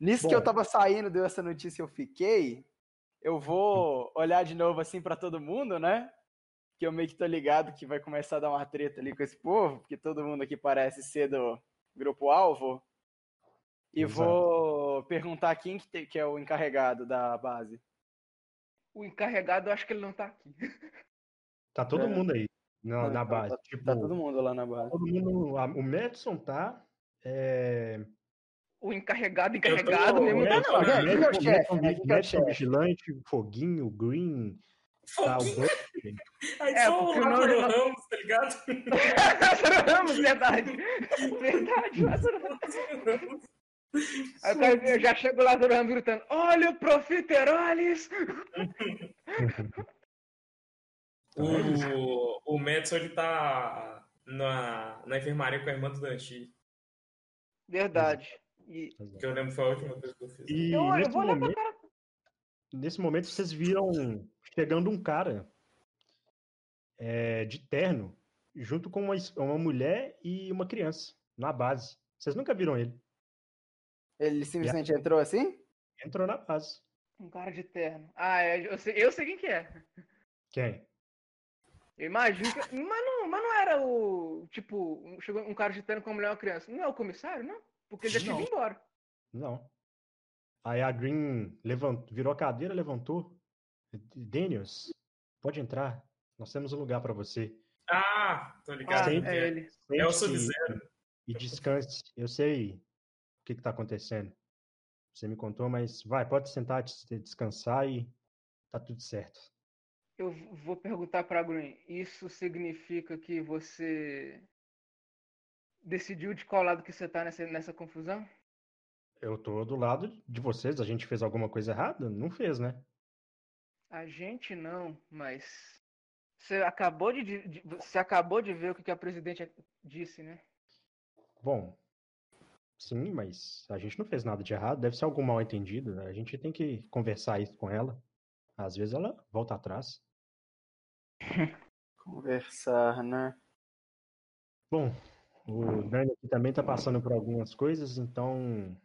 Nisso Bom. que eu tava saindo, deu essa notícia, eu fiquei. Eu vou olhar de novo assim pra todo mundo, né? Que eu meio que tô ligado que vai começar a dar uma treta ali com esse povo, porque todo mundo aqui parece ser do grupo alvo. E Exato. vou perguntar quem que, te- que é o encarregado da base. O encarregado, eu acho que ele não tá aqui. Tá todo É. mundo aí na, na Tá- base. Tá, tipo, tá todo mundo lá na base. todo mundo- o Madison tá. É, O encarregado, encarregado mesmo o tá não. Quem é- o quem é o chefe, né? Que é o? Vigilante, Foguinho, Green, tá, o Foguinho. Aí É, só o Lázaro nome- Ramos, tá ligado? Lázaro Ramos, verdade. Verdade, Lázaro Ramos. Aí o cara, eu já chego o Lázaro Ramos gritando: Olha o Profiteroles! O, o Madison, ele tá na, na enfermaria com a irmã do Danchi. Verdade. E Que eu lembro foi a última coisa que eu fiz. E eu, eu nesse, pra momento, cara. nesse momento vocês viram chegando um cara é, de terno, junto com uma, uma mulher e uma criança, na base. Vocês nunca viram ele. Ele simplesmente entrou assim? Entrou na base. Um cara de terno. Ah, é, eu, sei, eu sei quem que é. Quem? Eu imagino que. Mas não, mas não era o. Tipo, um- chegou um cara de terno com uma mulher e uma criança. Não é o comissário, não? Porque ele já tinha ido embora. Não. Aí a Green levantou, virou a cadeira, levantou. Daniels, pode entrar. Nós temos um lugar para você. Ah, tô ligado. Ah, é ele. É o Sub-Zero. E descanse. Eu sei o que está acontecendo. Você me contou, mas vai, pode sentar, des- descansar e tá tudo certo. Eu vou perguntar pra Green. Isso significa que você decidiu de qual lado que você tá nessa, nessa confusão? Eu tô do lado de vocês. A gente fez alguma coisa errada? Não fez, né? A gente não, mas você acabou de, de- você acabou de ver o que que a presidente disse, né? Bom, sim, mas a gente não fez nada de errado. Deve ser algum mal entendido. A gente tem que conversar isso com ela. Às vezes ela volta atrás. Conversar, né? Bom, o Dani aqui também tá passando por algumas coisas, então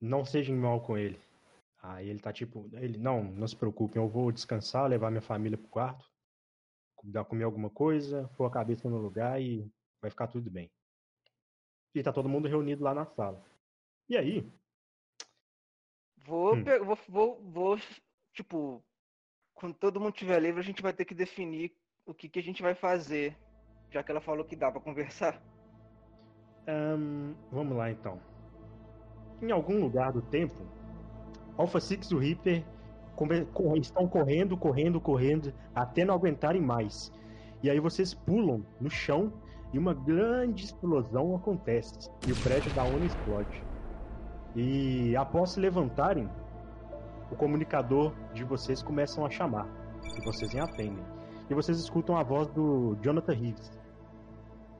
não sejam mal com ele. Aí ele tá tipo, ele, não, não se preocupem, eu vou descansar, levar minha família pro quarto, dar comer alguma coisa, pôr a cabeça no lugar e vai ficar tudo bem. E tá todo mundo reunido lá na sala. E aí, Vou, Hum. vou, vou, vou, tipo, quando todo mundo estiver livre, a gente vai ter que definir o que que a gente vai fazer, já que ela falou que dá pra conversar. Ahn, vamos lá então. Em algum lugar do tempo, Alpha Six e o Reaper estão correndo, correndo, correndo, até não aguentarem mais. E aí vocês pulam no chão e uma grande explosão acontece. E o prédio da ONU explode. E após se levantarem, o comunicador de vocês começam a chamar. E vocês nem atendem. E vocês escutam a voz do Jonathan Reeves.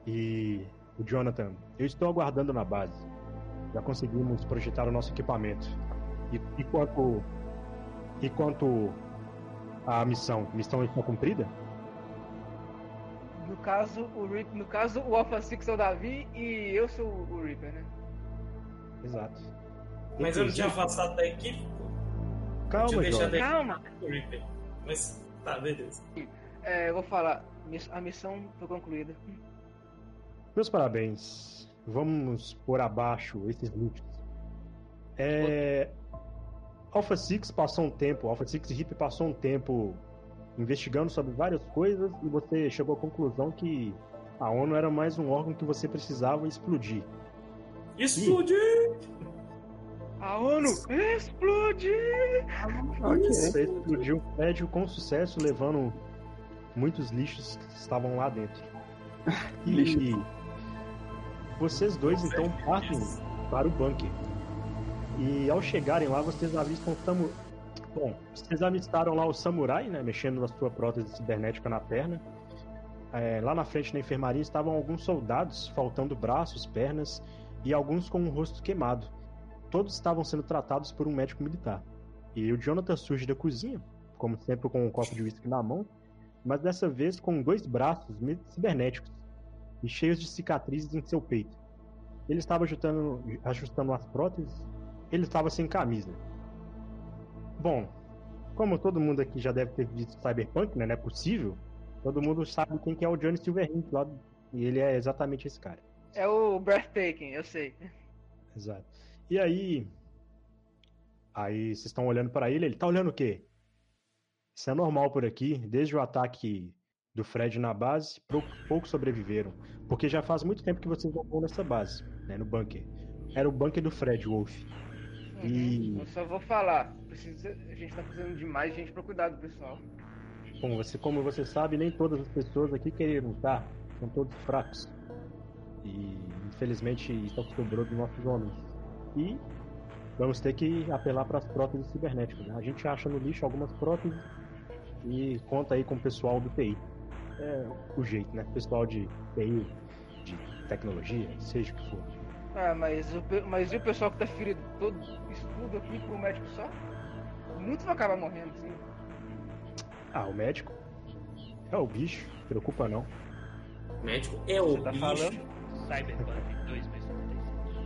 E o Jonathan, eu estou aguardando na base. Já conseguimos projetar o nosso equipamento. E, e quanto. E quanto à missão? Missão está cumprida? No caso, o Reap, no caso, o Alpha Six é o Davi e eu sou o Reaper, né? Exato. Mas eu não tinha afastado da equipe. Calma, a Calma. equipe. Mas tá, beleza. É, eu vou falar, a missão foi concluída. Meus parabéns. Vamos pôr abaixo esses lixos. É... Alpha Six passou um tempo, Alpha Six Hip passou um tempo investigando sobre várias coisas e você chegou à conclusão que a ONU era mais um órgão que você precisava explodir. Explodiu! A ONU explode! Você explodiu o prédio com sucesso, levando muitos lixos que estavam lá dentro. E vocês dois então partem para o bunker. E ao chegarem lá, vocês avistam o samu... Bom, vocês avistaram lá o samurai, né, mexendo na sua prótese cibernética na perna. É, lá na frente na enfermaria estavam alguns soldados, faltando braços, pernas e alguns com o rosto queimado. Todos estavam sendo tratados por um médico militar. E o Jonathan surge da cozinha, como sempre com um copo de uísque na mão, mas dessa vez com dois braços cibernéticos e cheios de cicatrizes em seu peito. Ele estava ajustando, ajustando as próteses. Ele estava sem camisa. Bom, como todo mundo aqui já deve ter visto Cyberpunk, né? Não é possível. Todo mundo sabe quem que é o Johnny Silverhand lá. E ele é exatamente esse cara. É o Breathtaking, eu sei. Exato. E aí. Aí vocês estão olhando para ele, ele tá olhando o quê? Isso é normal por aqui, desde o ataque do Fred na base, pou- poucos sobreviveram. Porque já faz muito tempo que vocês não vão nessa base, né, no bunker. Era o bunker do Fred Wolf. E- Uhum. Eu só vou falar. Precisa, a gente tá precisando de mais gente pra cuidar do pessoal. Bom, você, como você sabe, nem todas as pessoas aqui queriam lutar. São todos fracos. E infelizmente isso é o que sobrou dos nossos homens. E vamos ter que apelar para as próteses cibernéticas. né? A gente acha no lixo algumas próteses e conta aí com o pessoal do TI. É o jeito, né? Pessoal de TI, de tecnologia, seja o que for. Ah, mas o, mas e o pessoal que tá ferido? Todo isso tudo aqui pro médico só? Muitos vão acabar morrendo, sim. Ah, o médico? É o bicho, preocupa não. Médico é o Você tá bicho. falando? Cyberpunk 2077.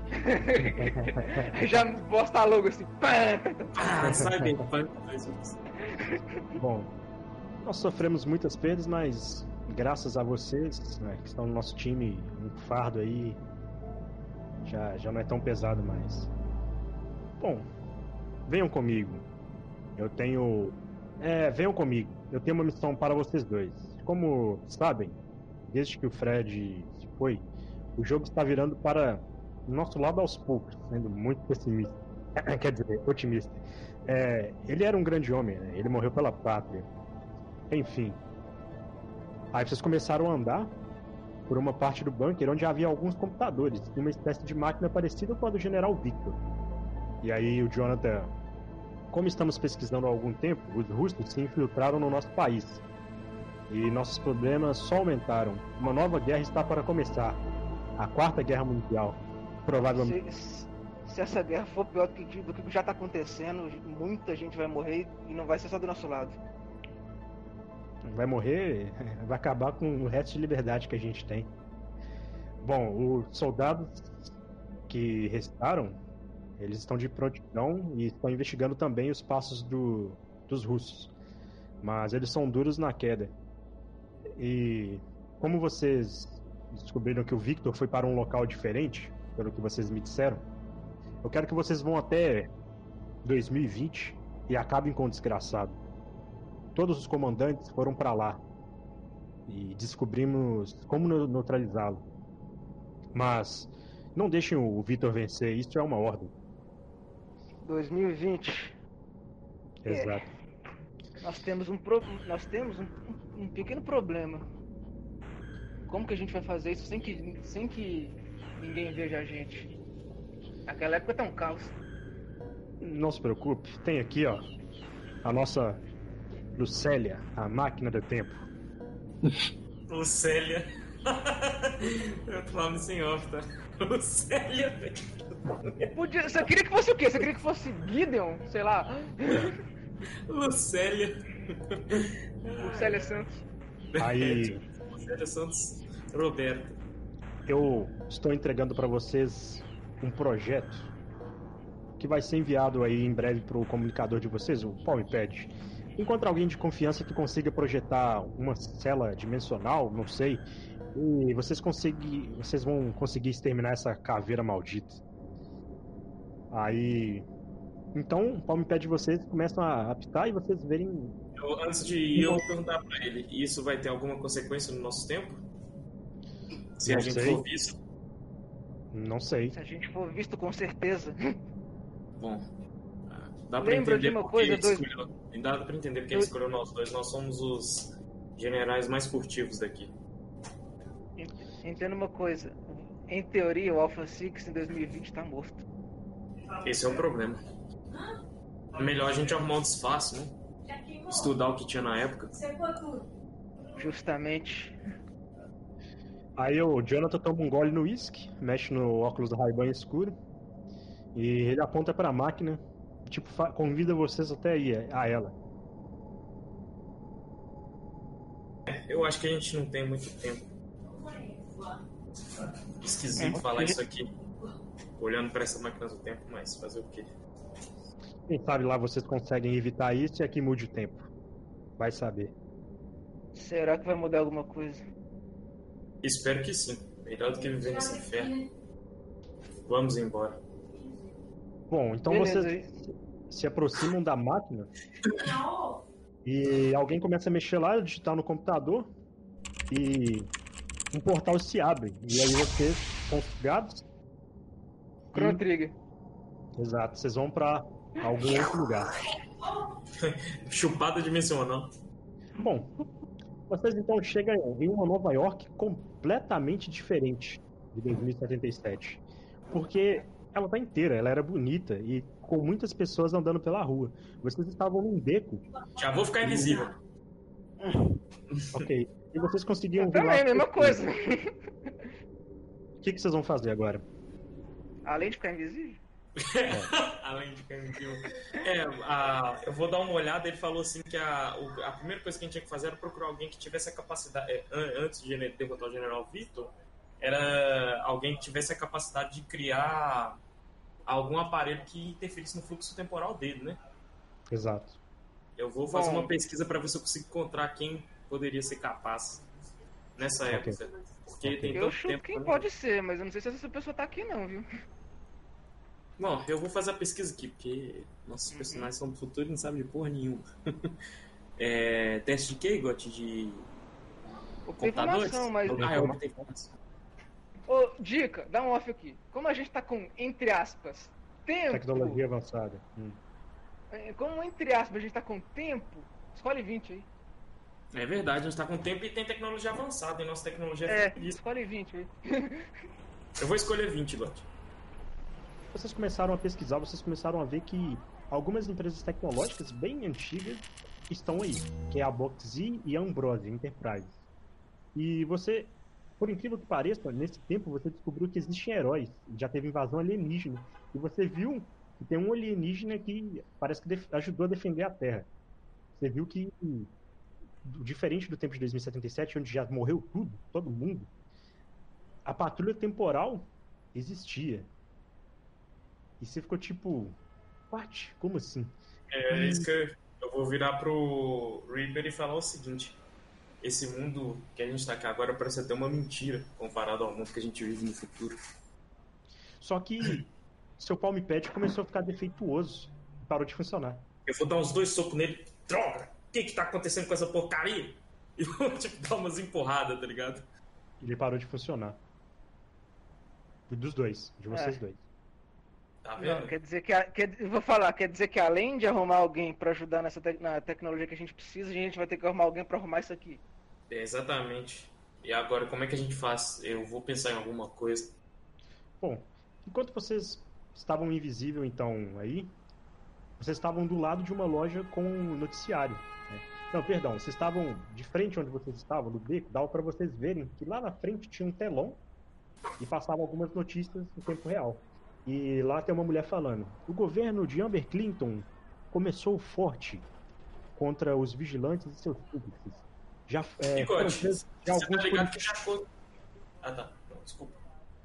Já posta logo assim. Ah, Cyberpunk. Bom, nós sofremos muitas perdas, mas graças a vocês, né, que estão no nosso time, um fardo aí já, já não é tão pesado mais. Bom, venham comigo. Eu tenho. É, venham comigo. Eu tenho uma missão para vocês dois. Como sabem, desde que o Fred se foi, o jogo está virando para o nosso lado aos poucos, sendo muito pessimista. Quer dizer, otimista. É, ele era um grande homem, né? ele morreu pela pátria. Enfim. Aí vocês começaram a andar por uma parte do bunker onde havia alguns computadores e uma espécie de máquina parecida com a do General Victor. E aí o Jonathan, como estamos pesquisando há algum tempo, os russos se infiltraram no nosso país. E nossos problemas só aumentaram. Uma nova guerra está para começar. A Quarta Guerra Mundial. Provavelmente. Se, se essa guerra for pior do que, do que já tá acontecendo, muita gente vai morrer e não vai ser só do nosso lado. Vai morrer, vai acabar com o resto de liberdade que a gente tem. Bom, os soldados que restaram, eles estão de prontidão e estão investigando também os passos do, dos russos. Mas eles são duros na queda. E como vocês descobriram que o Victor foi para um local diferente, pelo que vocês me disseram, eu quero que vocês vão até 2020 e acabem com o desgraçado todos os comandantes foram para lá e descobrimos como neu- neutralizá-lo. Mas não deixem o Victor vencer, isso é uma ordem. 2020. É. Exato. Nós temos um pro... nós temos um, um pequeno problema. Como que a gente vai fazer isso sem que sem que ninguém veja a gente? Naquela época tá um caos. Não se preocupe, tem aqui, ó, a nossa Lucélia, a máquina do tempo. Lucélia. Eu tô falando sem off, tá? Lucélia, velho. Podia... Você queria que fosse o quê? Você queria que fosse Gideon? Sei lá. Lucélia. Célia Santos. Aí Lucélia Santos Roberto. eu estou entregando para vocês um projeto que vai ser enviado aí em breve para o comunicador de vocês, o Palmpad. Encontre alguém de confiança que consiga projetar uma cela dimensional, não sei, e vocês conseguir, vocês vão conseguir exterminar essa caveira maldita. Aí, então, o Palmpad de vocês começam a apitar e vocês verem Eu, antes de ir, eu vou perguntar pra ele: isso vai ter alguma consequência no nosso tempo? Se a Não gente sei. for visto? Não sei. Se a gente for visto com certeza. Bom. Dá pra Lembra de entender uma porque coisa, ele dois- escolheu. Dá pra entender porque ele Dois- escolheu nós dois. Nós somos os generais mais furtivos daqui. Entenda uma coisa. Em teoria, o Alpha Six em 2020 tá morto. Esse é o problema. É melhor a gente arrumar um disfarce, né? Estudar o que tinha na época. Justamente. Aí o Jonathan toma um gole no uísque, mexe no óculos do Ray-Ban escuro e ele aponta pra máquina, tipo, convida vocês até ir a ela. Eu acho que a gente não tem muito tempo. Esquisito É, falar isso aqui. olhando para essa máquina do tempo, mas fazer o quê? Quem sabe lá vocês conseguem evitar isso e aqui mude o tempo. Vai saber. Será que vai mudar alguma coisa? Espero que sim. Melhor do que viver nesse inferno. Vamos embora. Bom, então Beleza, vocês se aproximam da máquina e alguém começa a mexer lá, digitar no computador e um portal se abre. E aí vocês são sugados. Chrono e- Trigger. Exato, vocês vão pra algum outro lugar. Chupada dimensional. Bom, vocês então chegam em uma Nova York completamente diferente de 2077. Porque ela tá inteira, ela era bonita e com muitas pessoas andando pela rua. Vocês estavam num beco, Já vou ficar invisível. ok. E vocês conseguiam ver. Também, mesma coisa. O que, que vocês vão fazer agora? Além de ficar invisível. Além de ficar invisível. É, a- eu vou dar uma olhada. Ele falou assim que a, a primeira coisa que a gente tinha que fazer era procurar alguém que tivesse a capacidade. é, an- antes de derrotar o General Vitor, era alguém que tivesse a capacidade de criar algum aparelho que interferisse no fluxo temporal dele, né? Exato. Eu vou fazer Bom. uma pesquisa para ver se eu consigo encontrar quem poderia ser capaz nessa Ok. época. Porque Ok. tem Eu tanto chuto tempo. quem pode ser, mas eu não sei se essa pessoa tá aqui não, viu? Bom, eu vou fazer a pesquisa aqui, porque Uhum. nossos personagens são do futuro e não sabem de porra nenhuma. é, teste de quê, Gotti? De computadores? informação, mas. Ah, eu botei informação. Ô, dica, dá um off aqui. Como a gente tá com, entre aspas, tempo. Tecnologia avançada. Hum. é, Como, entre aspas, a gente tá com tempo, escolhe 20 aí. É verdade, a gente tá com tempo e tem tecnologia avançada, e nossa tecnologia é, É, escolhe 20 aí. Eu vou escolher 20, Gotti. Vocês começaram a pesquisar, vocês começaram a ver que algumas empresas tecnológicas bem antigas estão aí, que é a Boxy e a Ambrose Enterprise. E você, por incrível que pareça, nesse tempo você descobriu que existem heróis, já teve invasão alienígena, e você viu que tem um alienígena que parece que ajudou a defender a Terra. Você viu que, diferente do tempo de 2077, onde já morreu tudo, todo mundo, a patrulha temporal existia. E você ficou tipo, what? Como assim? É isso que eu vou virar pro Reaper e falar o seguinte. Esse mundo que a gente tá aqui agora parece até uma mentira comparado ao mundo que a gente vive no futuro. Só que seu palm pad começou a ficar defeituoso e parou de funcionar. Eu vou dar uns dois socos nele. Droga! O que que tá acontecendo com essa porcaria? E vou, tipo, dar umas empurradas, tá ligado? Ele parou de funcionar. Dos dois, de vocês É. dois. Tá vendo? Não, quer dizer que. a- Quer, vou falar, quer dizer que além de arrumar alguém pra ajudar nessa tec- na tecnologia que a gente precisa, a gente vai ter que arrumar alguém pra arrumar isso aqui. É, exatamente. E agora, como é que a gente faz? Eu vou pensar em alguma coisa. Bom, enquanto vocês estavam invisível então aí, vocês estavam do lado de uma loja com um noticiário. né? Não, perdão, vocês estavam de frente onde vocês estavam, no beco, dava para vocês verem que lá na frente tinha um telão e passava algumas notícias em tempo real. E lá tem uma mulher falando: o governo de Amber Clinton começou forte contra os vigilantes e seus súditos. Já, é, presos já você tá ligado que já foi... Ah, tá. Não, desculpa.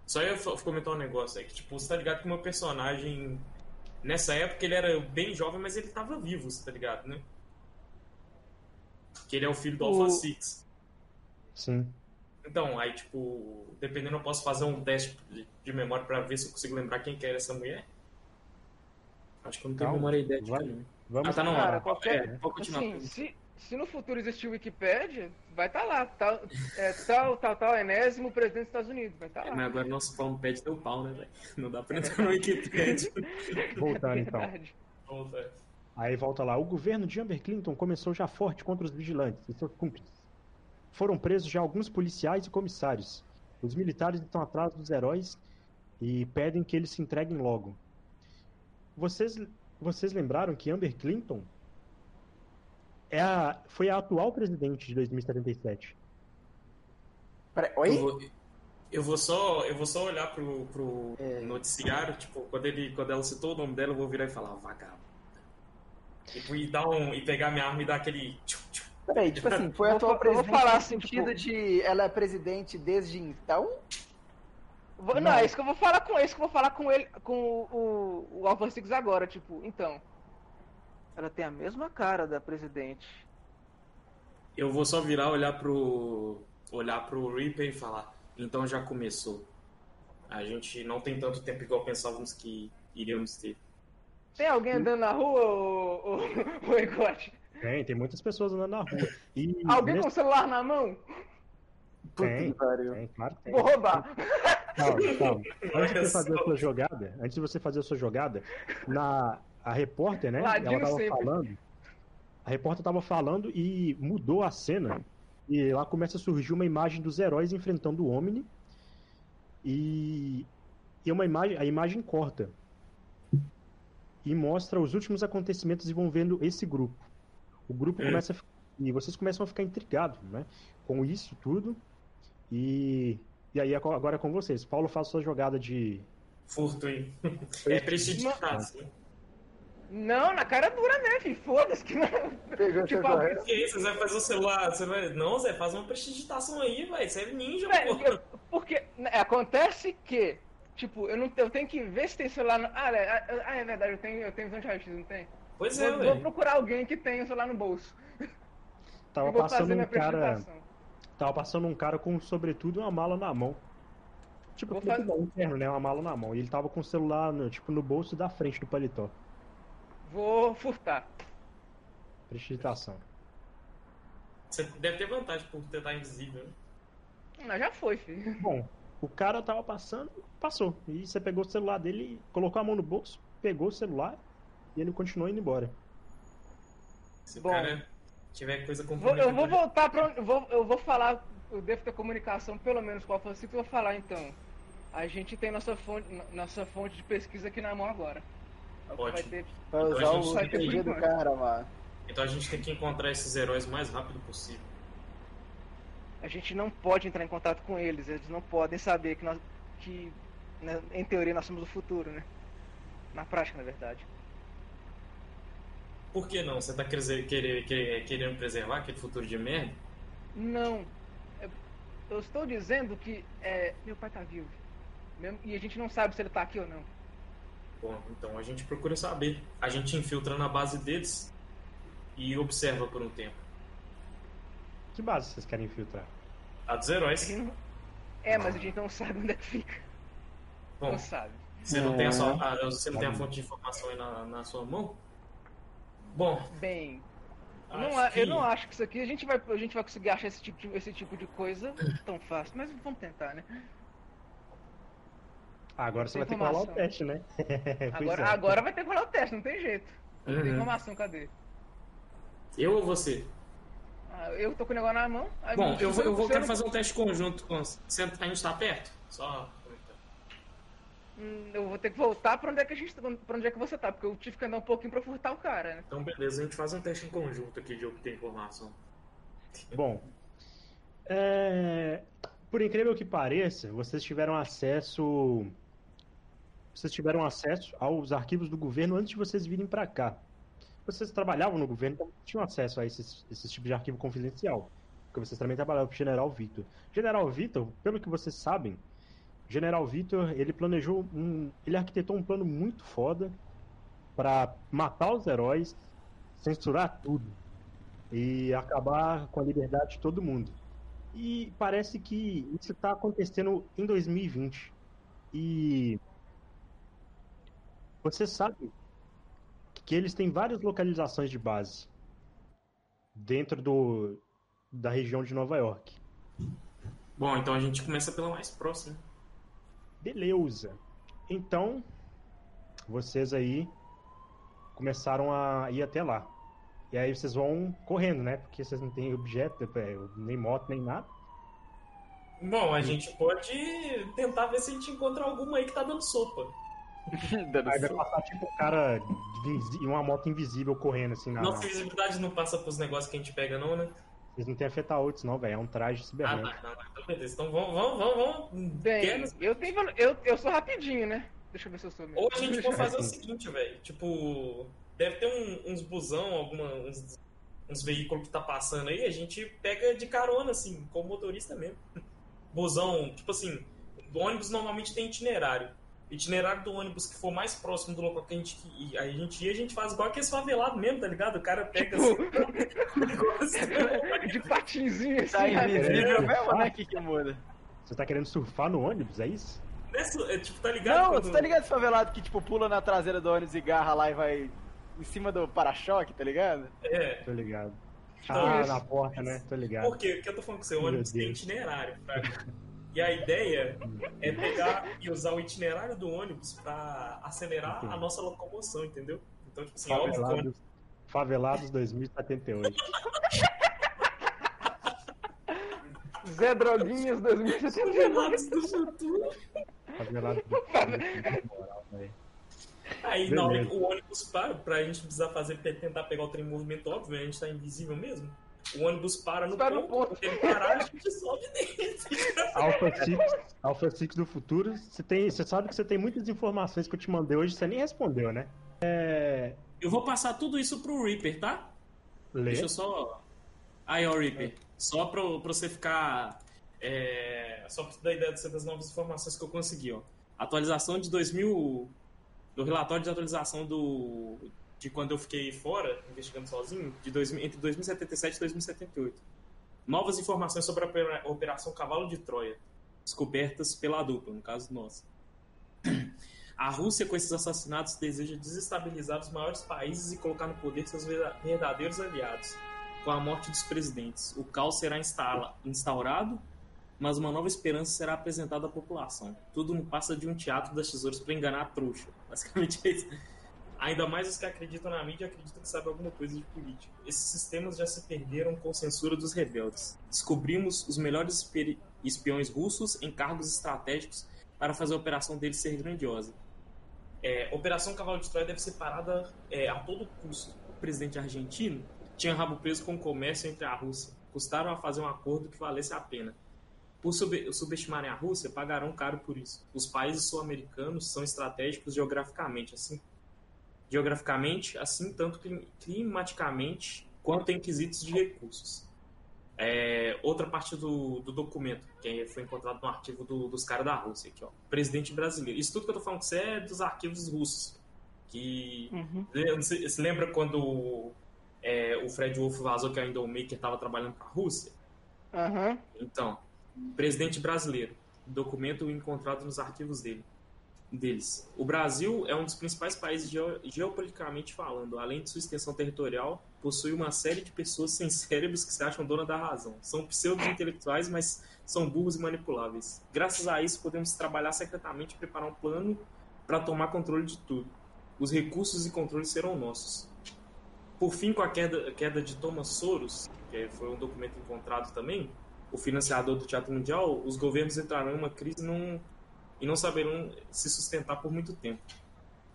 Só ia comentar um negócio aí, que, tipo, você tá ligado que o meu personagem... Nessa época ele era bem jovem, mas ele tava vivo, você tá ligado, né? Que ele é o filho do O- Alpha Six. Sim. Então, aí, tipo, dependendo, eu posso fazer um teste de- de memória pra ver se eu consigo lembrar quem que era essa mulher. Acho que eu não tenho Calma, memória idêntica, vai. não. Vamos Ah, tá, não. Cara, é, qualquer- é, pode continuar. Assim, se, se no futuro existir o Wikipedia, vai estar lá. Tal, é, tal, tal, tal, enésimo presidente dos Estados Unidos. Vai estar É, lá. mas agora nosso palmo pede teu pau, né, velho? Não dá pra entrar no Wikipedia. voltando então. Verdade. Volta. Aí volta lá. O governo de Amber Clinton começou já forte contra os vigilantes e seus cúmplices. Foram presos já alguns policiais e comissários. Os militares estão atrás dos heróis e pedem que eles se entreguem logo. Vocês, vocês lembraram que Amber Clinton é a, foi a atual presidente de 2077. Peraí, Eu oi? vou, eu vou só, eu vou só olhar pro, pro É. noticiário, tipo, quando, ele, quando ela citou o nome dela, eu vou virar e falar, "Ah, vagabundo. Tipo, e, dar um, e pegar minha arma e dar aquele. tchum, tchum. Peraí, tipo assim, foi Eu a atual vou- eu vou presidente falar no assim, sentido tipo- de ela é presidente desde então? Vou- não, Não. é isso que eu vou falar com é isso que eu vou falar com ele, com o, o, o Alpha Six agora, tipo, então. Ela tem a mesma cara da presidente. Eu vou só virar, olhar pro. olhar pro Reaper e falar. Então já começou. A gente não tem tanto tempo igual pensávamos que iríamos ter. Tem alguém andando na rua, o, o, o Egote? Tem, tem muitas pessoas andando na rua. E Alguém com nesse- o celular na mão? Tem, tem, claro que tem. Vou roubar. Calma, calma. Antes de você fazer a sua jogada, antes de você fazer a sua jogada, na a repórter, né? Ladino ela tava sempre. falando. A repórter tava falando e mudou a cena. E lá começa a surgir uma imagem dos heróis enfrentando o Omni. E, e uma imagem, a imagem corta. E mostra os últimos acontecimentos envolvendo esse grupo. O grupo Hum. começa a, e vocês começam a ficar intrigados, né? Com isso tudo. E e aí agora é com vocês. Paulo faz sua jogada de Furto, hein? É prestigitar, sim. Não, na cara dura, né, filho? Foda-se que não. Pegou Tipo, que isso? Você vai fazer o celular? Você vai... Não, Zé, faz uma prestigitação aí, velho. Você é ninja, Velho, porque né, acontece que, tipo, eu, não, eu tenho que ver se tem celular no. Ah, é, ah, é verdade, eu tenho, eu tenho visão de raio-x, não tem? Pois é, vou, vou velho. procurar alguém que tenha o celular no bolso. tava vou passando fazer um minha cara, tava passando um cara com sobretudo e uma mala na mão. Tipo, Vou tudo fazer- interno, né? Uma mala na mão. E ele tava com o celular, no, tipo, no bolso da frente do paletó. Vou furtar. Prestidigitação. Você deve ter vantagem por tentar invisível, né? Mas já foi, filho. Bom, o cara tava passando, passou. E você pegou o celular dele, colocou a mão no bolso, pegou o celular e ele continuou indo embora. Se Bom. o cara tiver coisa Vou- comprometida. eu vou voltar pra onde. Vou, eu vou falar. Eu devo ter comunicação, pelo menos com a Francisco, eu vou falar então. A gente tem nossa fonte, nossa fonte de pesquisa aqui na mão agora. É Ótimo. ter. Então a usar gente o RPG do cara, mano. Então a gente tem que encontrar esses heróis o mais rápido possível. A gente não pode entrar em contato com eles, eles não podem saber que nós. que né, em teoria nós somos o futuro, né? Na prática, na verdade. Por que não? Você tá querer, querer- querer- querendo preservar aquele futuro de merda? Não. Eu estou dizendo que é, meu pai tá vivo. E a gente não sabe se ele tá aqui ou não. Bom, então a gente procura saber. A gente infiltra na base deles e observa por um tempo. Que base vocês querem infiltrar? A dos heróis. É, mas a gente não sabe onde é que fica. Bom, Não sabe. você não tem a, sua, a- você não tem a fonte de informação aí na, na sua mão? Bom, Bem, não, a- que... eu não acho que isso aqui a gente vai, a gente vai conseguir achar esse tipo, de, esse tipo de coisa tão fácil, mas vamos tentar, né? Agora você vai ter que rolar o teste, né? Agora, é. agora vai ter que rolar o teste, não tem jeito. Não tem Uhum. informação, cadê? Eu ou você? Ah, eu tô com o negócio na mão. aí Bom, eu, vou- eu vou quero fazer um teste conjunto com... Você a gente tá perto? Só... Hum, Eu vou ter que voltar pra onde é que a gente pra onde é que você tá, porque eu tive que andar um pouquinho pra furtar o cara, né? Então beleza, a gente faz um teste em conjunto aqui de obter informação. Bom, é, por incrível que pareça, vocês tiveram acesso, vocês tiveram acesso aos arquivos do governo antes de vocês virem para cá. Vocês trabalhavam no governo, então tinham acesso a esses, esses tipos de arquivo confidencial, porque vocês também trabalhavam com o General Vitor. General Vitor, pelo que vocês sabem, General Vitor, ele planejou um, ele arquitetou um plano muito foda para matar os heróis, censurar tudo e acabar com a liberdade de todo mundo. E parece que isso está acontecendo em 2020. E você sabe que eles têm várias localizações de base dentro do, da região de Nova York. Bom, então a gente começa pela mais próxima. Beleza. Então, vocês aí começaram a ir até lá. E aí vocês vão correndo, né? Porque vocês não têm objeto, é, nem moto, nem nada. Bom, a gente pode tentar ver se a gente encontra alguma aí que tá dando sopa. Aí vai passar tipo um cara e uma moto invisível correndo assim na. Nossa visibilidade não passa pros negócios que a gente pega, não, né? Vocês não têm afetaútes, não, velho. É um traje Ah, cibernético. tá, tá, tá. Então beleza. Então vamos, vamos, vamos, vamos. Bem, eu tenho eu, eu sou rapidinho, né? Deixa eu ver se eu sou mesmo. Ou a gente pode fazer o seguinte, velho. Tipo, deve ter um- uns busão, alguma, uns, uns veículos que tá passando aí, a gente pega de carona, assim, como motorista mesmo. Busão, tipo assim, o ônibus normalmente tem itinerário. Itinerário do ônibus que for mais próximo do local que a gente, i- a gente ia, a gente faz igual aquele favelado mesmo, tá ligado? O cara pega assim. o negócio. De patinzinho assim. Tá né? invisível É. mesmo, né? Que que muda? Você tá querendo surfar no ônibus, é isso? É, tipo, tá ligado? Não, quando- você tá ligado esse favelado que, tipo, pula na traseira do ônibus e garra lá e vai em cima do para-choque, tá ligado? É. Tô ligado. Então, ah, na porta, né? Tô ligado. Por quê? Porque eu tô falando que seu ônibus tem itinerário. fraga. E a ideia é pegar e usar o itinerário do ônibus pra acelerar Entendi. a nossa locomoção, entendeu? Então, tipo assim, ônibus Favelados, Favelados 2078. Zé Droguinhas 2079. Favelados do futuro. Favelados 2078. moral, velho. Aí, na hora que o ônibus para, pra gente precisar fazer, tentar pegar o trem em movimento óbvio, a gente tá invisível mesmo. O ônibus para no Para no ponto, ponto. ele parar, a gente sobe nele. Alpha Six, Alpha Six do futuro. Você, tem, você sabe que você tem muitas informações que eu te mandei hoje, você nem respondeu, né? É. Eu vou passar tudo isso pro Reaper, tá? Lê. Deixa eu só. Aí, ó, Reaper. Só pra, pra você ficar. É... Só pra te dar ideia de- das novas informações que eu consegui, ó. Atualização de 2000. Do relatório de atualização do. De quando eu fiquei fora, investigando sozinho, de 2000, entre 2077 e 2078. Novas informações sobre a opera- Operação Cavalo de Troia. Descobertas pela dupla, no caso nosso. A Rússia, com esses assassinatos, deseja desestabilizar os maiores países e colocar no poder seus verda- verdadeiros aliados. Com a morte dos presidentes, o caos será instaurado, mas uma nova esperança será apresentada à população. Tudo não passa de um teatro das tesouras para enganar a trouxa. Basicamente é isso. Ainda mais os que acreditam na mídia acreditam que sabem alguma coisa de política. Esses sistemas já se perderam com censura dos rebeldes. Descobrimos os melhores espiões russos em cargos estratégicos para fazer a operação deles ser grandiosa. É, Operação Cavalo de Troia deve ser parada é, a todo custo. O presidente argentino tinha rabo preso com o comércio entre a Rússia. Custaram a fazer um acordo que valesse a pena. Por sub- subestimarem a Rússia, pagarão caro por isso. Os países sul-americanos são estratégicos geograficamente, assim, geograficamente, assim tanto clim- climaticamente quanto em quesitos de recursos. É, outra parte do, do documento, que foi encontrado no arquivo do- dos caras da Rússia, aqui, ó. Presidente brasileiro. Isso tudo que eu tô falando com você é dos arquivos russos. Que. Uhum. Sei- Você lembra quando é, o Fred Wolf vazou que ainda o Maker estava trabalhando para a Rússia? Aham. Então, presidente brasileiro. Documento encontrado nos arquivos dele. Deles. O Brasil é um dos principais países geo- geopoliticamente falando. Além de sua extensão territorial, possui uma série de pessoas sem cérebros que se acham dona da razão. São pseudo-intelectuais, mas são burros e manipuláveis. Graças a isso, podemos trabalhar secretamente e preparar um plano para tomar controle de tudo. Os recursos e controles serão nossos. Por fim, com a queda, queda de Thomas Soros, que foi um documento encontrado também, o financiador do Teatro Mundial, os governos entrarão em uma crise não, e não saberão se sustentar por muito tempo.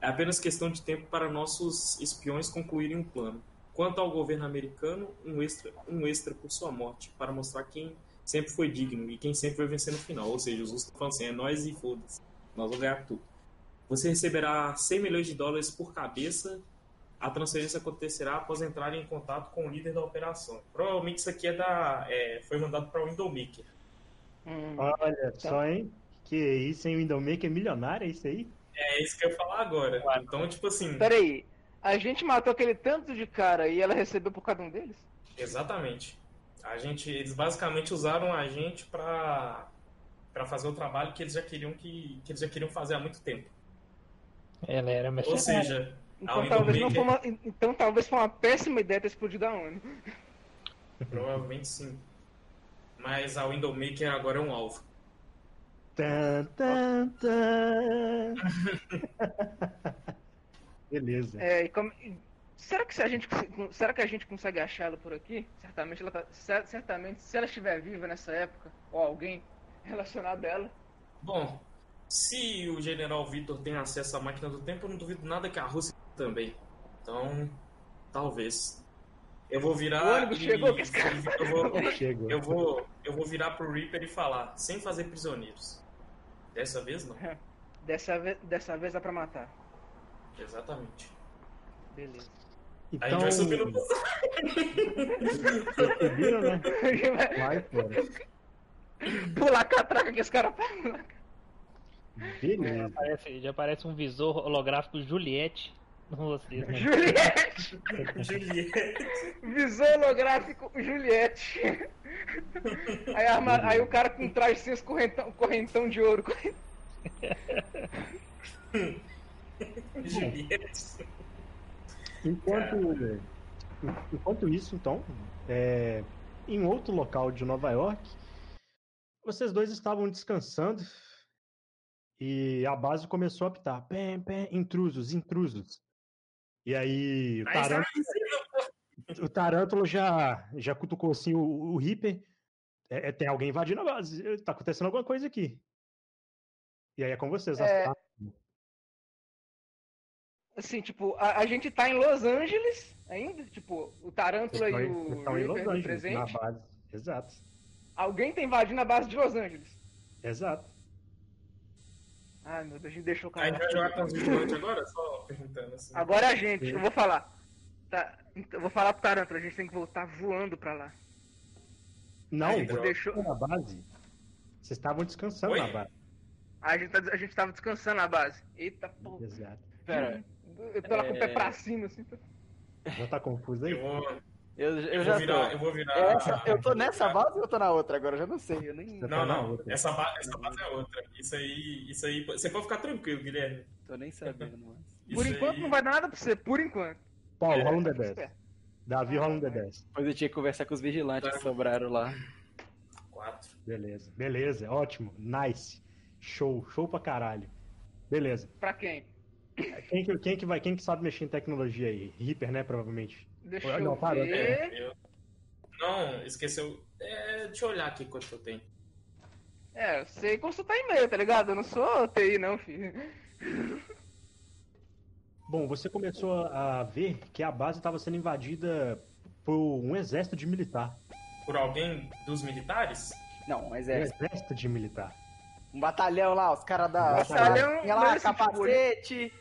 É apenas questão de tempo para nossos espiões concluírem um plano. Quanto ao governo americano, um extra, um extra por sua morte, para mostrar quem sempre foi digno e quem sempre vai vencer no final. Ou seja, os russos estão falando assim, é nós e foda-se, nós vamos ganhar tudo. Você receberá 100 milhões de dólares por cabeça. A transferência acontecerá após entrar em contato com o líder da operação. Provavelmente isso aqui é da, é, foi mandado para o Windowmaker. Hum. Olha só, hein? Que isso, hein? Windowmaker é milionário, é isso aí? É isso que eu ia falar agora. Então, tipo assim, Peraí, a gente matou aquele tanto de cara e ela recebeu por cada um deles? exatamente. A gente, eles basicamente usaram a gente para para fazer o trabalho que eles já queriam que, que eles já queriam fazer há muito tempo. Ela era Ou mercenária. seja, Então a talvez, não foi uma, então talvez foi uma péssima ideia ter explodido a ONU. provavelmente sim. Mas a Windowmaker agora é um alvo. Tan, tan, tan. Beleza. É, e como- será que se a gente será que a gente consegue achá-la por aqui? Certamente ela tá, cer- certamente se ela estiver viva nessa época ou alguém relacionado a ela. Bom, se o General Vitor tem acesso à máquina do tempo, eu não duvido nada que a Rússia também. Então, talvez. Eu vou virar. O ônibus e- chegou. Eu vou, eu vou, eu vou virar pro Reaper e falar, sem fazer prisioneiros. Dessa vez não. Dessa vez, dessa vez dá pra matar. Exatamente. Beleza. A gente Então, vai subir no viram, né? Vai, fora. Pular a catraca que esse cara pega. Beleza. Aparece, já aparece um visor holográfico Juliette vocês, né? Juliette! Juliette. Visor holográfico Juliette. Aí, a arma- aí o cara com traje sem os correntão, correntão de ouro. Juliette. Enquanto, enquanto isso, então, é, em outro local de Nova York, vocês dois estavam descansando e a base começou a apitar. Pem, pem, intrusos, intrusos. E aí o Tarântula, o Tarântula já, já cutucou assim o, o Reaper. É, é, tem alguém invadindo a base. Tá acontecendo alguma coisa aqui. E aí é com vocês. É, as- Assim, tipo, a, a gente tá em Los Angeles ainda. Tipo, o Tarântula Vocês e o estão em Los Reaper Angeles, presente. na base. Exato. Alguém tá invadindo a base de Los Angeles. Exato. Ai, meu Deus, a gente deixou o A gente cara. vai jogar com os vigilantes agora? Só perguntando assim. Agora é a gente, eu vou falar. Tá, então, eu vou falar pro Tarântula, a gente tem que voltar voando pra lá. Não, droga. Deixou. estavam na base. Vocês estavam descansando Oi? na base. A gente, tá, a gente tava descansando na base. Eita porra. Exato. Pera, Eu tô lá com o pé É. pra cima, assim. Já tá confuso aí? Eu vou, eu, eu, eu já vou virar. tô. Eu vou virar. Essa- eu tô nessa base ou eu tô na outra agora? Eu já não sei. Eu nem Não, tá não. outra. Essa, ba- essa base é outra. Isso aí, isso aí. Você pode ficar tranquilo, Guilherme. tô nem sabendo, mano. Por Isso enquanto aí- não vai dar nada pra você, por enquanto. Paulo, É, rola um Fica D10. esperto. Davi, rola um D10. Depois eu tinha que conversar com os vigilantes que sobraram lá. Quatro. Beleza. Beleza, ótimo. Nice. Show. Show pra caralho. Beleza. Pra quem? Quem que, quem que vai, quem que sabe mexer em tecnologia aí? Reaper, né, provavelmente. Deixa Olha, eu não, ver. É, eu... Não, esqueceu. É, deixa eu olhar aqui quanto eu tenho. É, eu sei consultar e-mail, tá ligado? Eu não sou TI, não, filho. Bom, você começou a ver que a base estava sendo invadida por um exército de militar. Por alguém dos militares? Não, Um é exército de militar. um batalhão lá, os caras da. Batalhão, Tinha lá, tipo, capacete,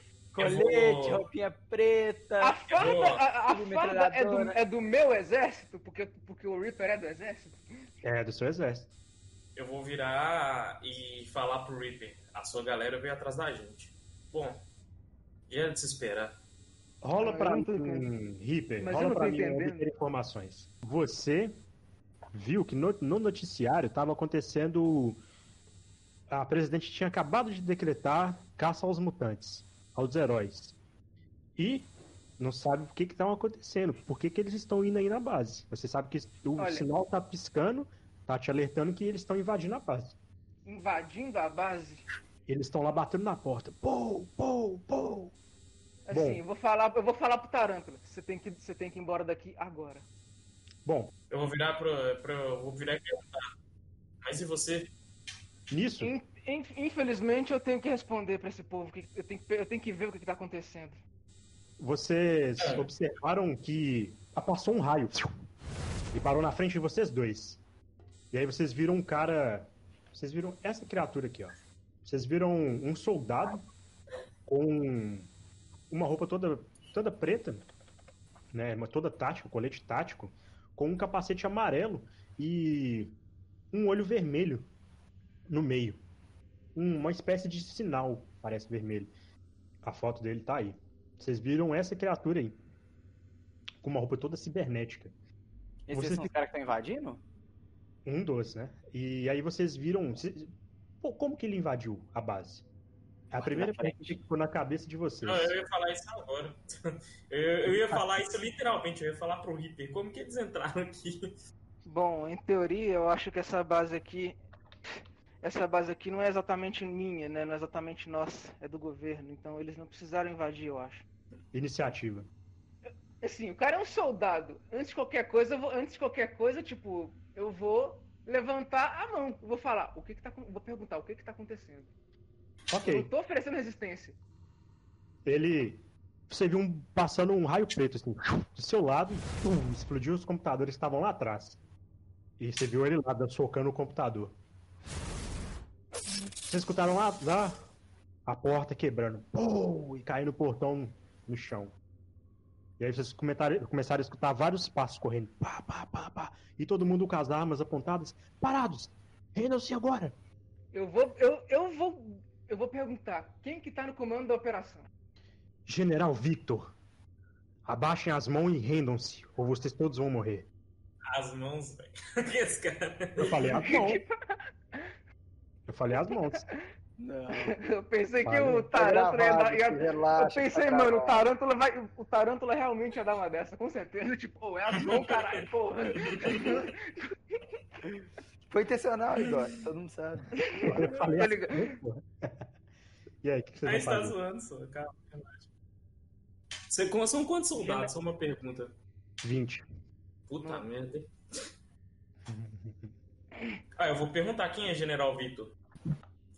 colete, vou- roupinha preta. A farda, vou- a, a farda é, do, é do meu exército? Porque, porque o Reaper é do exército? É, do seu exército. Eu vou virar e falar pro Reaper. A sua galera veio atrás da gente. Bom, e era de se esperar. Rola Ah, pra mim. Reaper, Mas rola pra mim obter informações. Você viu que no, no noticiário estava acontecendo. A presidente tinha acabado de decretar caça aos mutantes, aos heróis. E não sabe o que está acontecendo, por que, que eles estão indo aí na base. Você sabe que o Olha. sinal tá piscando, tá te alertando que eles estão invadindo a base. Invadindo a base? Eles estão lá batendo na porta. Pou, pou, pou. Assim, Bom. eu vou falar, eu vou falar pro Tarântula. Você tem que, você tem que ir embora daqui agora. Bom, Eu vou virar pro. pro eu vou virar e perguntar. Mas e você? nisso, in- infelizmente eu tenho que responder pra esse povo. que Eu tenho que, eu tenho que ver o que, que tá acontecendo. vocês É. observaram que passou um raio e parou na frente de vocês dois. E aí vocês viram um cara. Vocês viram essa criatura aqui, ó. Vocês viram um soldado com uma roupa toda, toda preta, né? Uma toda tática, colete tático, com um capacete amarelo e um olho vermelho no meio. Um- uma espécie de sinal, parece vermelho. A foto dele tá aí. Vocês viram essa criatura aí. Com uma roupa toda cibernética. Esses Vocês são os caras que estão invadindo? Um dos, né? E aí vocês viram. Pô, como que ele invadiu a base? É a primeira pergunta que ficou na cabeça de vocês. Não, eu ia falar isso agora. Eu, eu ia falar isso literalmente. Eu ia falar pro Reaper. Como que eles entraram aqui? Bom, em teoria, eu acho que essa base aqui. Essa base aqui não é exatamente minha, né? Não é exatamente nossa, é do governo. Então eles não precisaram invadir, eu acho. Iniciativa. Assim, o cara é um soldado. Antes de qualquer coisa, eu vou, antes de qualquer coisa, tipo, eu vou levantar a mão. Eu vou falar, o que que tá, vou perguntar o que que tá acontecendo. Eu Ok. não tô oferecendo resistência. Ele. Você viu um, passando um raio preto assim, do seu lado, pum, explodiu os computadores que estavam lá atrás. E você viu ele lá da- socando o computador. Vocês escutaram lá, lá a porta quebrando, pum, e caindo o portão no chão. E aí vocês começaram a escutar vários passos correndo, pá, pá, pá, pá, e todo mundo com as armas apontadas, parados, rendam-se agora. Eu vou, eu, eu vou eu vou perguntar, quem que tá no comando da operação? General Victor, abaixem as mãos e rendam-se, ou vocês todos vão morrer. As mãos, velho. Eu falei as mãos. Eu falei as mãos. Não. Eu pensei que Valeu. o Tarântula ia dar. ia- Eu Relaxa, pensei, tá mano, o. Tarântula vai. O Tarântula realmente ia dar uma dessa, com certeza. Tipo, oh, é as mãos, caralho, porra. Foi intencional, Igor. Todo mundo sabe. Eu falei Tá as ligado? mãos, porra. E aí, o que que Aí você vão tá fazer? zoando, só. Calma, relaxa. Você são quantos soldados? Só uma pergunta. 20. Puta merda. hein? Ah, eu vou perguntar quem é General Vitor.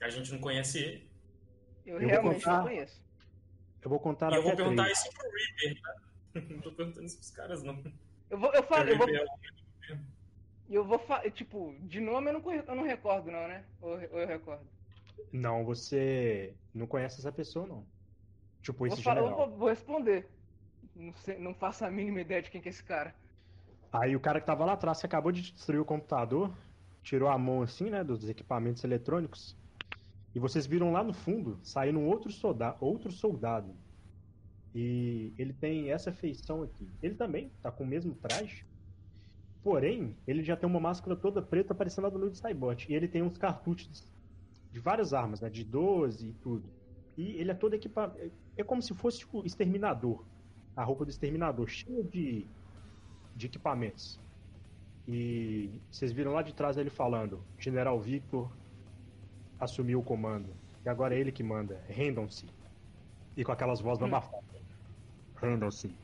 A gente não conhece ele. Eu vou realmente contar- não conheço. Eu vou contar E eu vou perguntar três. isso pro Reaper, tá? Não tô perguntando isso pros caras, não. Eu vou, eu falo, eu vou, Reaper eu vou fa- tipo, de nome eu não, eu não recordo, não, né? Ou, ou eu recordo? Não, você não conhece essa pessoa, não. Tipo, Vou, esse falar, eu general. vou, vou responder. Não, sei, não faço a mínima ideia de quem que é esse cara. Aí o cara que tava lá atrás, você acabou de destruir o computador, tirou a mão assim, né, dos equipamentos eletrônicos, e vocês viram lá no fundo, saindo um outro soldado, outro soldado. E ele tem essa feição aqui. Ele também tá com o mesmo traje, porém, ele já tem uma máscara toda preta parecendo a do Luke Skybot. E ele tem uns cartuchos de várias armas, né, de 12 e tudo. E ele é todo equipado, é como se fosse o exterminador. A roupa do exterminador, cheia de de equipamentos. E vocês viram lá de trás ele falando: General Victor assumiu o comando. E agora é ele que manda. Rendam-se. E com aquelas vozes Hum. abafadas. Rendam-se.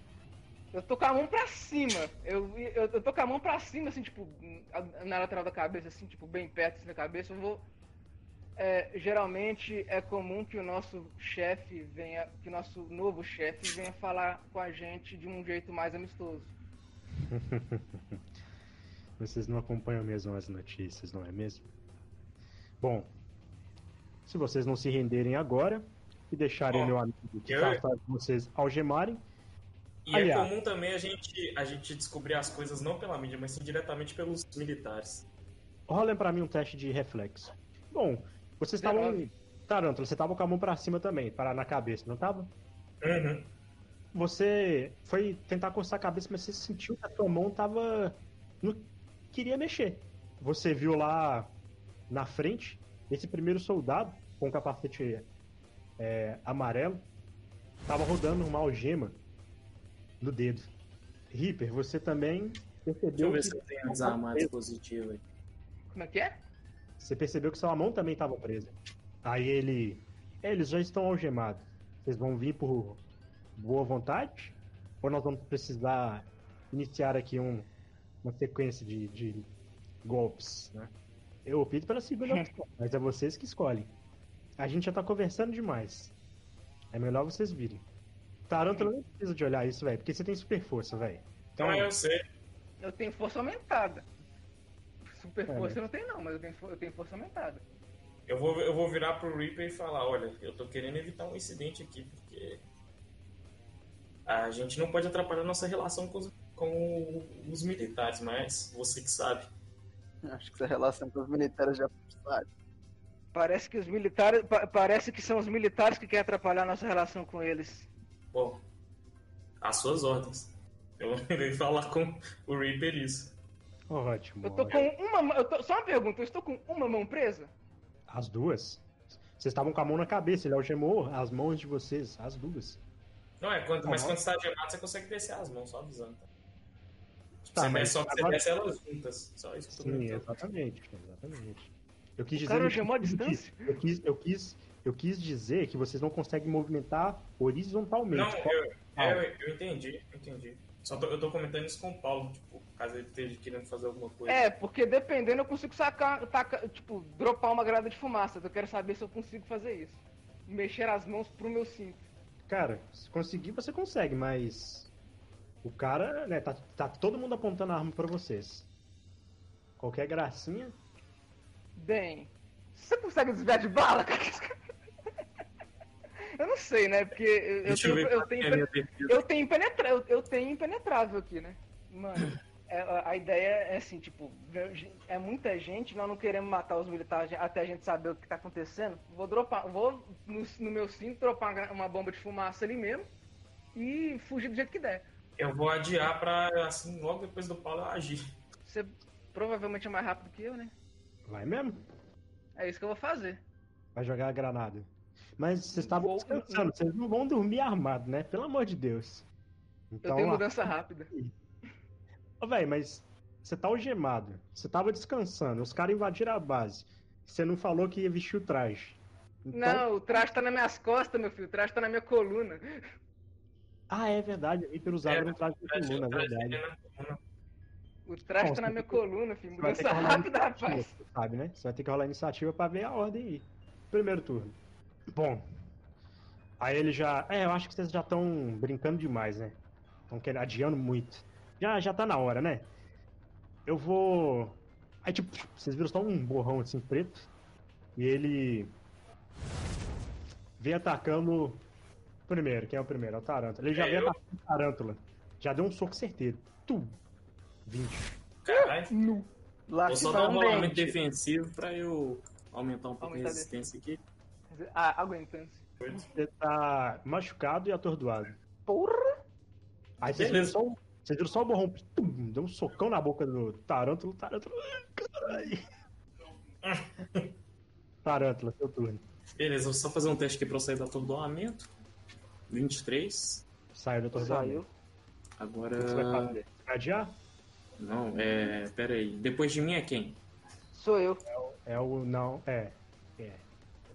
Eu tô com a mão pra cima. Eu, eu, eu tô com a mão pra cima, assim, tipo, na lateral da cabeça, assim, tipo, bem perto assim, da cabeça. Eu vou. É, geralmente é comum que o nosso chefe venha, que o nosso novo chefe venha falar com a gente de um jeito mais amistoso. Vocês não acompanham mesmo as notícias, não é mesmo? Bom, se vocês não se renderem agora e deixarem Ó, meu amigo que eu- tá de vocês algemarem, E Aliás. é comum também a gente, a gente descobrir as coisas não pela mídia, mas sim diretamente pelos militares. rolem pra mim um teste de reflexo. Bom, vocês estavam. Tarântula, você tava com a mão pra cima também, parar na cabeça, não tava? Uhum. Você foi tentar coçar a cabeça, mas você sentiu que a sua mão tava. não queria mexer. Você viu lá na frente esse primeiro soldado com o capacete é, amarelo tava rodando uma algema no dedo. Reaper, você também Deixa eu percebeu ver que se eu tenho desarmado dispositivo aí. Como é que é? você percebeu que sua mão também estava presa. Aí ele, "É, eles já estão algemados. Vocês vão vir por boa vontade? Ou nós vamos precisar iniciar aqui um, uma sequência de, de golpes, né? Eu opto pela segunda opção, mas é vocês que escolhem. A gente já tá conversando demais. É melhor vocês virem. Tarântula não precisa de olhar isso, velho, porque você tem super força, velho. Então eu sei. Eu tenho força aumentada. Super É, força eu não tenho, não, mas eu tenho, eu tenho força aumentada. Eu vou, eu vou virar pro Reaper e falar, olha, eu tô querendo evitar um incidente aqui, porque a gente não pode atrapalhar nossa relação com os, com os militares, mas você que sabe. Acho que essa relação com os militares já sabe. Parece que os militares. pa- parece que são os militares que querem atrapalhar a nossa relação com eles. Bom, às suas ordens. Eu irei falar com o Reaper isso. Ótimo. Eu tô com ótimo. uma mão. eu tô- Só uma pergunta, eu estou com uma mão presa? As duas? Vocês estavam com a mão na cabeça, ele algemou as mãos de vocês, as duas. Não é, quando, mas Aham. quando você tá gemado, você consegue descer as mãos, só avisando. Tá? Tá, você mas só que você agora- desce elas juntas. Só isso que eu tô Sim, exatamente, exatamente. Eu quis O dizer. cara de- distância? Eu quis, eu quis, eu quis dizer que vocês não conseguem movimentar horizontalmente. Não, eu, é, eu, eu entendi, eu entendi. Só tô, eu tô comentando isso com o Paulo, tipo, caso ele esteja querendo fazer alguma coisa. É, porque dependendo eu consigo sacar, tacar, tipo, dropar uma granada de fumaça. Eu quero saber se eu consigo fazer isso. Mexer as mãos pro meu cinto. Cara, se conseguir, você consegue, mas. O cara, né, tá, tá todo mundo apontando a arma pra vocês. Qualquer gracinha. Bem, você consegue desviar de bala? eu não sei, né? Porque eu, tenho, eu tenho, que é eu tenho impenetra- eu, eu tenho impenetrável aqui, né? Mano, É, a- ideia é assim, tipo, é muita gente, nós não queremos matar os militares até a gente saber o que tá acontecendo. Vou dropar, vou no, no meu cinto dropar uma bomba de fumaça ali mesmo e fugir do jeito que der. Eu vou adiar pra, assim, logo depois do Paulo eu agir. Você provavelmente é mais rápido que eu, né? Vai mesmo? É isso que eu vou fazer. Vai jogar a granada. Mas vocês estavam Vou- descansando, vocês não vão dormir armados, né? Pelo amor de Deus. Eu Então, tenho ó, mudança rápida. Ô, véi, mas você tá algemado. Você tava descansando. Os caras invadiram a base. Você não falou que ia vestir o traje. Então- Não, o traje tá nas minhas costas, meu filho. O traje tá na minha coluna. Ah, é verdade. O Reaper usava É, um traje de Traz- coluna, é verdade. na. O traje tá na minha coluna, filho. Você vai ter Mudança que rolar rápida, rapaz. você sabe, né? Você vai ter que rolar iniciativa pra ver a ordem aí. Primeiro turno. Bom. Aí ele já. É, eu acho que vocês já estão brincando demais, né? Estão adiando muito. Já, já tá na hora, né? Eu vou. Aí, tipo, vocês viram só um borrão assim preto. E ele. Vem atacando. Primeiro, quem é o primeiro? É o Tarântula. Ele já É eu. atacando o Tarântula. Já deu um soco certeiro. Tu! 20. Caralho. Lá Vou só dar um rolamento defensivo pra eu aumentar um pouco a Aumentar a resistência aqui. Ah, aguentando. Você tá machucado e atordoado. Porra! Aí vocês viram Beleza. só, um- vocês viram só o borrão. Tum, deu um socão na boca do Tarântula. Tarântula. Caralho. Tarântula, seu turno. Beleza, vou só fazer um teste aqui pra eu sair do atordoamento. 23. Saiu do atordoamento. Saiu. Agora. O que você vai fazer? Vai adiar? Não, é. Pera aí. Depois de mim é quem? Sou eu. É o. Não, é.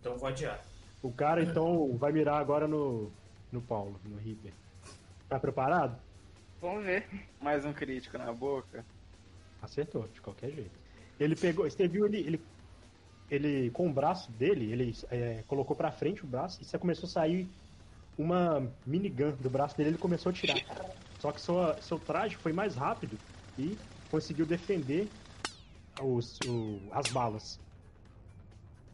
Então eu vou adiar. O cara então vai mirar agora no. No Paulo, no Reaper. Tá preparado? Vamos ver. Mais um crítico na boca. Acertou, de qualquer jeito. Ele pegou. Você viu ele. Ele, ele com o braço dele, ele é, colocou pra frente o braço e você começou a sair uma minigun do braço dele ele começou a tirar. Só que sua, seu traje foi mais rápido e conseguiu defender os, o- as balas.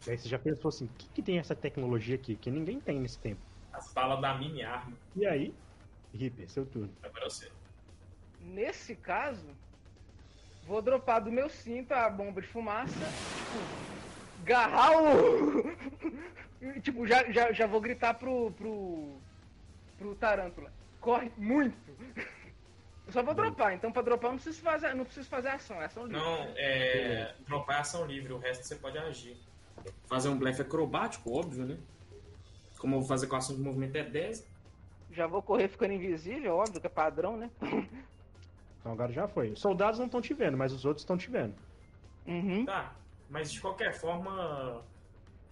E aí você já pensou assim, o que, que tem essa tecnologia aqui que ninguém tem nesse tempo? As balas da mini arma. E aí, Reaper, seu turno. Agora eu sei. Nesse caso, vou dropar do meu cinto a bomba de fumaça. Tipo, agarrar tipo, já, já, já vou gritar pro. pro. pro Tarântula. Corre muito! Eu só vou dropar, então pra dropar eu não preciso fazer, não preciso fazer ação, é ação livre. Não, é. Dropar é ação livre, o resto você pode agir. Fazer um blefe acrobático, óbvio, né? Como eu vou fazer com a ação de movimento é 10. Já vou correr ficando invisível, óbvio que é padrão, né? Então agora já foi. Os soldados não estão te vendo, mas os outros estão te vendo. Uhum. Tá, mas de qualquer forma.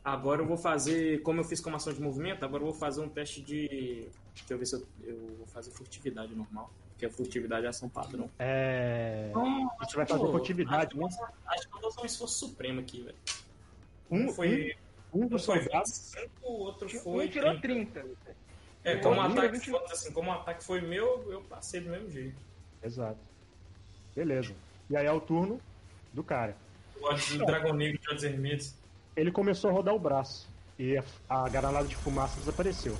Agora eu vou fazer. Como eu fiz com ação de movimento, agora eu vou fazer um teste de. Deixa eu ver se eu, eu vou fazer furtividade normal. Porque a furtividade é ação padrão. É. Então, A gente vai fazer furtividade, né? Acho que eu vou usar um esforço supremo aqui, velho. Um, Um foi. um, um Um dos soldados. 25, o outro Um foi. tirou 30. 30. É, como o ataque, 20. foi, assim, como o ataque foi meu, eu passei do mesmo jeito. Exato. Beleza. E aí é o turno do cara. Gosto de Dragão Negro de olhos vermelhos. Ele começou a rodar o braço. E a, a granada de fumaça desapareceu.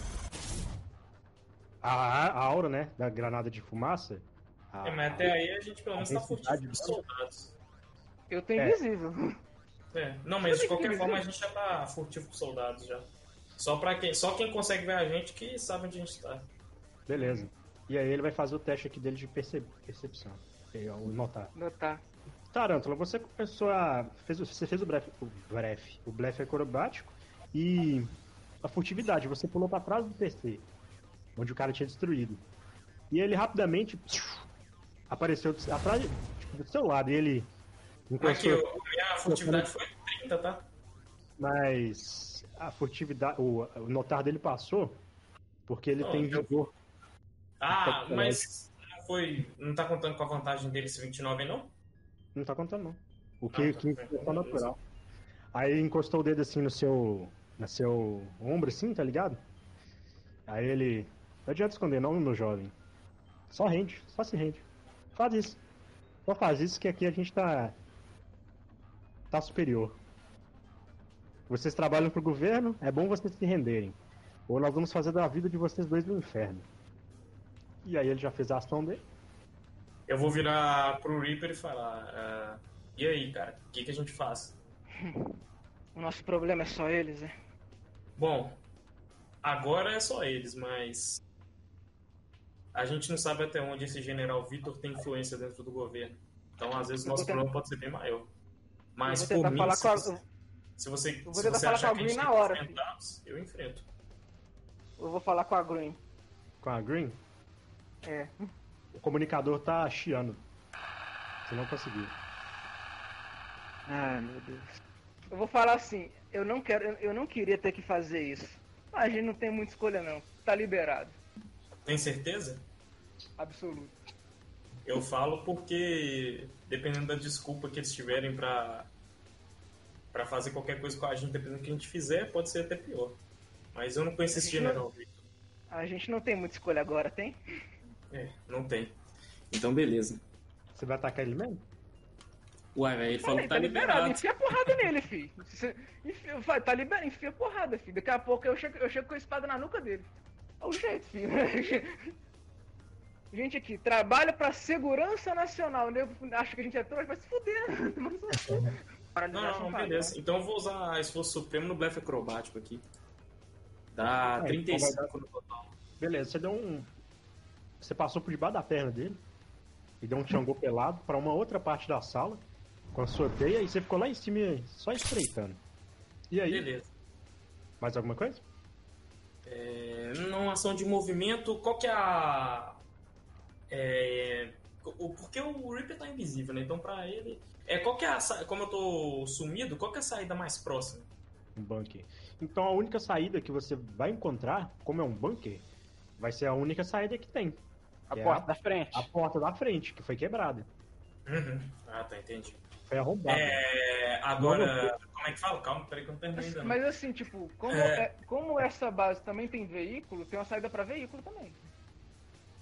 A, a aura, né? Da granada de fumaça. a- É, mas até aí a gente pelo menos tá furtivo dos soldados. Eu tenho É. invisível. É, não, mas de qualquer que forma a gente já tá furtivo com soldados já. Só, pra quem, só quem consegue ver a gente que sabe onde a gente tá. Beleza. E aí ele vai fazer o teste aqui dele de perce- percepção. O notar. Notar. Tarântula, você começou a. Fez, você fez o blefe, o blefe, o blefe acrobático e a furtividade. Você pulou pra trás do PC, onde o cara tinha destruído. E ele rapidamente apareceu do- atrás tipo, do seu lado. E ele Aqui, eu, minha furtividade foi 30, tá? Mas a furtividade. O, o notar dele passou porque ele Não, tem eu- vigor. Ah, mas não foi. Não tá contando com a vantagem dele esse 29 aí, não? Não tá contando, não. O que, Ah, tá que bem, é natural. Aí encostou o dedo assim no seu. no seu ombro, assim, tá ligado? Aí ele. Não adianta esconder, não, meu jovem. Só rende, só se rende. Faz isso. Só faz isso que aqui a gente tá. tá superior. Vocês trabalham pro governo, é bom vocês se renderem. Ou nós vamos fazer da vida de vocês dois no inferno. E aí ele já fez a ação dele. Eu vou virar pro Reaper e falar. ah, e aí, cara, o que, que a gente faz? O nosso problema é só eles, é? Bom, agora é só eles, mas. A gente não sabe até onde esse general Vitor tem influência dentro do governo. Então, às vezes, Eu nosso tentar- problema pode ser bem maior. Mas, por mim, falar se, com a- você, se você, vou se você falar achar com a que a gente Green na hora, eu enfrento. Eu vou falar com a Green. Com a Green, É. o comunicador tá chiando. Você não conseguiu. Ai, meu Deus. Eu vou falar assim, eu não quero, eu- não queria ter que fazer isso. A gente não tem muita escolha não. Tá liberado. Tem certeza? Absoluto. Eu falo porque, dependendo da desculpa que eles tiverem pra, pra fazer qualquer coisa com a gente, dependendo do que a gente fizer, pode ser até pior. Mas eu não conheço esse não- general Vitor. A gente não tem muita escolha agora, tem? É, não tem. Então, beleza. Você vai atacar ele mesmo? Uai, velho, ele falou que tá liberado. Enfia a porrada nele, filho. Enfia, tá liberado, enfia porrada, filho. Daqui a pouco eu chego, eu chego com a espada na nuca dele. É o jeito, filho. Gente aqui, trabalha pra segurança nacional. Nego acha que a gente é trouxa, vai se fuder. Para de Não, não, não, beleza. Então eu vou usar esforço supremo no blefe acrobático aqui. Dá É, 35 no total. Beleza, você deu um. Você passou por debaixo da perna dele e deu um Xangô pelado pra uma outra parte da sala com a sua teia e você ficou lá em cima só espreitando. E aí, Beleza. mais alguma coisa? É, numa ação de movimento, qual que é a. É, o, porque o Reaper tá invisível, né? Então pra ele. É, qual que é a. Como eu tô sumido, qual que é a saída mais próxima? Um bunker. Então a única saída que você vai encontrar, como é um bunker, vai ser a única saída que tem. A que é porta da frente. a porta da frente, que foi quebrada. Uhum. Ah, tá, entendi. Foi arrombada. É, agora. Como é que fala? Calma, peraí que eu não terminei ainda. não. Mas assim, tipo, como, É. é- como essa base também tem veículo, tem uma saída pra veículo também.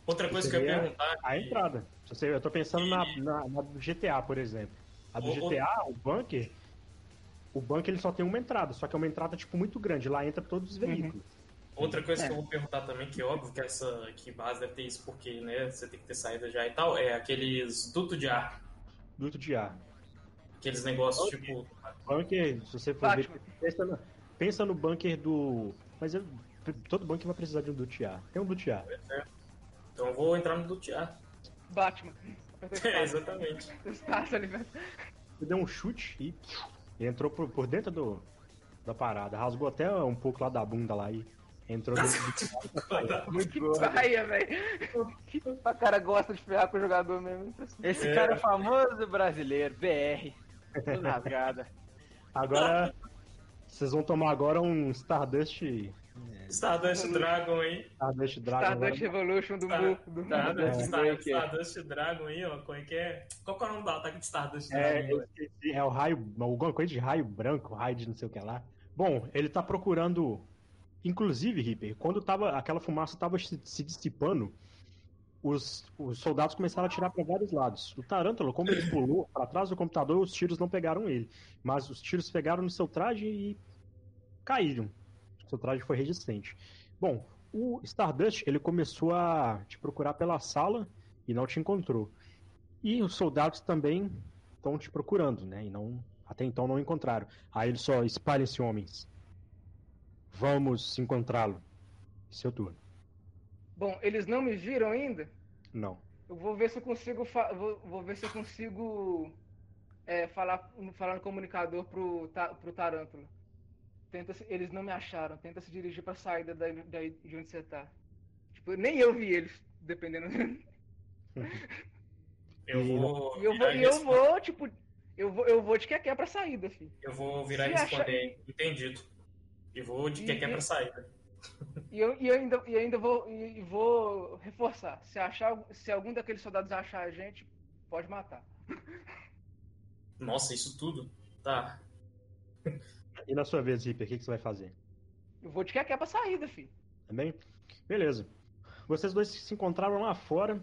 Outra coisa que eu ia perguntar. A que- entrada. Eu tô pensando na, na, na do GTA, por exemplo. A do O- o- GTA, o bunker, o bunker ele só tem uma entrada, só que é uma entrada tipo muito grande. Lá entra todos os veículos. Outra coisa É. que eu vou perguntar também, que é óbvio que essa que base deve ter isso, porque né, você tem que ter saída já e tal, é aqueles duto de ar. Duto de ar. Aqueles negócios tipo. Bunker, se você for ver, pensa no, pensa no bunker do. Mas eu- todo bunker vai precisar de um duto de ar. Tem um duto de ar. Então eu vou entrar no duto de ar. Batman. É, exatamente. Espaço ali, velho. Você deu um chute e, e entrou por, por dentro do, da parada. Rasgou até um pouco lá da bunda lá e entrou dentro do. Muito Que paia, velho. Que a cara gosta de ferrar com o jogador mesmo. Esse É. cara é famoso brasileiro, BR. Tudo rasgada. Agora. Vocês vão tomar agora um Stardust. Stardust Dragon aí. Stardust Dragon. Stardust. Revolution do Tá. Mu. Do Stardust, É. Star- É. Stardust Dragon aí, ó. Como é que é? Qual que é o nome do ataque de Stardust É, Dragon? esqueci, é o raio. Alguma coisa de raio branco, raio de não sei o que lá. Bom, ele tá procurando. Inclusive, Ripper, quando tava, aquela fumaça tava se, se dissipando, os, os soldados começaram a atirar para vários lados. O Tarântula, como ele pulou para trás do computador, os tiros não pegaram ele. Mas os tiros pegaram no seu traje e caíram. Seu traje foi resistente. Bom, o Stardust, ele começou a te procurar pela sala e não te encontrou. E os soldados também estão te procurando, né? E não até então não encontraram. Aí ele só espalhem-se homens. Vamos encontrá-lo. Seu turno. Bom, eles não me viram ainda? Não. Eu vou ver se eu consigo. fa- Vou, vou ver se eu consigo é, falar, falar no comunicador pro, ta- pro Tarântula. Tenta se- eles não me acharam. Tenta se dirigir pra saída daí, daí de onde você tá. Tipo, nem eu vi eles, dependendo. Eu vou. E eu vou, virar e eu responder- vou tipo. Eu vou, eu vou de que é pra saída, filho. Eu vou virar e Se achar- responder. Entendido. E vou de que que é pra saída. E eu, e eu ainda, e ainda vou, e, vou reforçar. Se, achar, se algum daqueles soldados achar a gente, pode matar. Nossa, isso tudo? Tá. E na sua vez, Ripper, o que, que você vai fazer? Eu vou de que é pra saída, filho. Também? Beleza. Vocês dois se encontraram lá fora.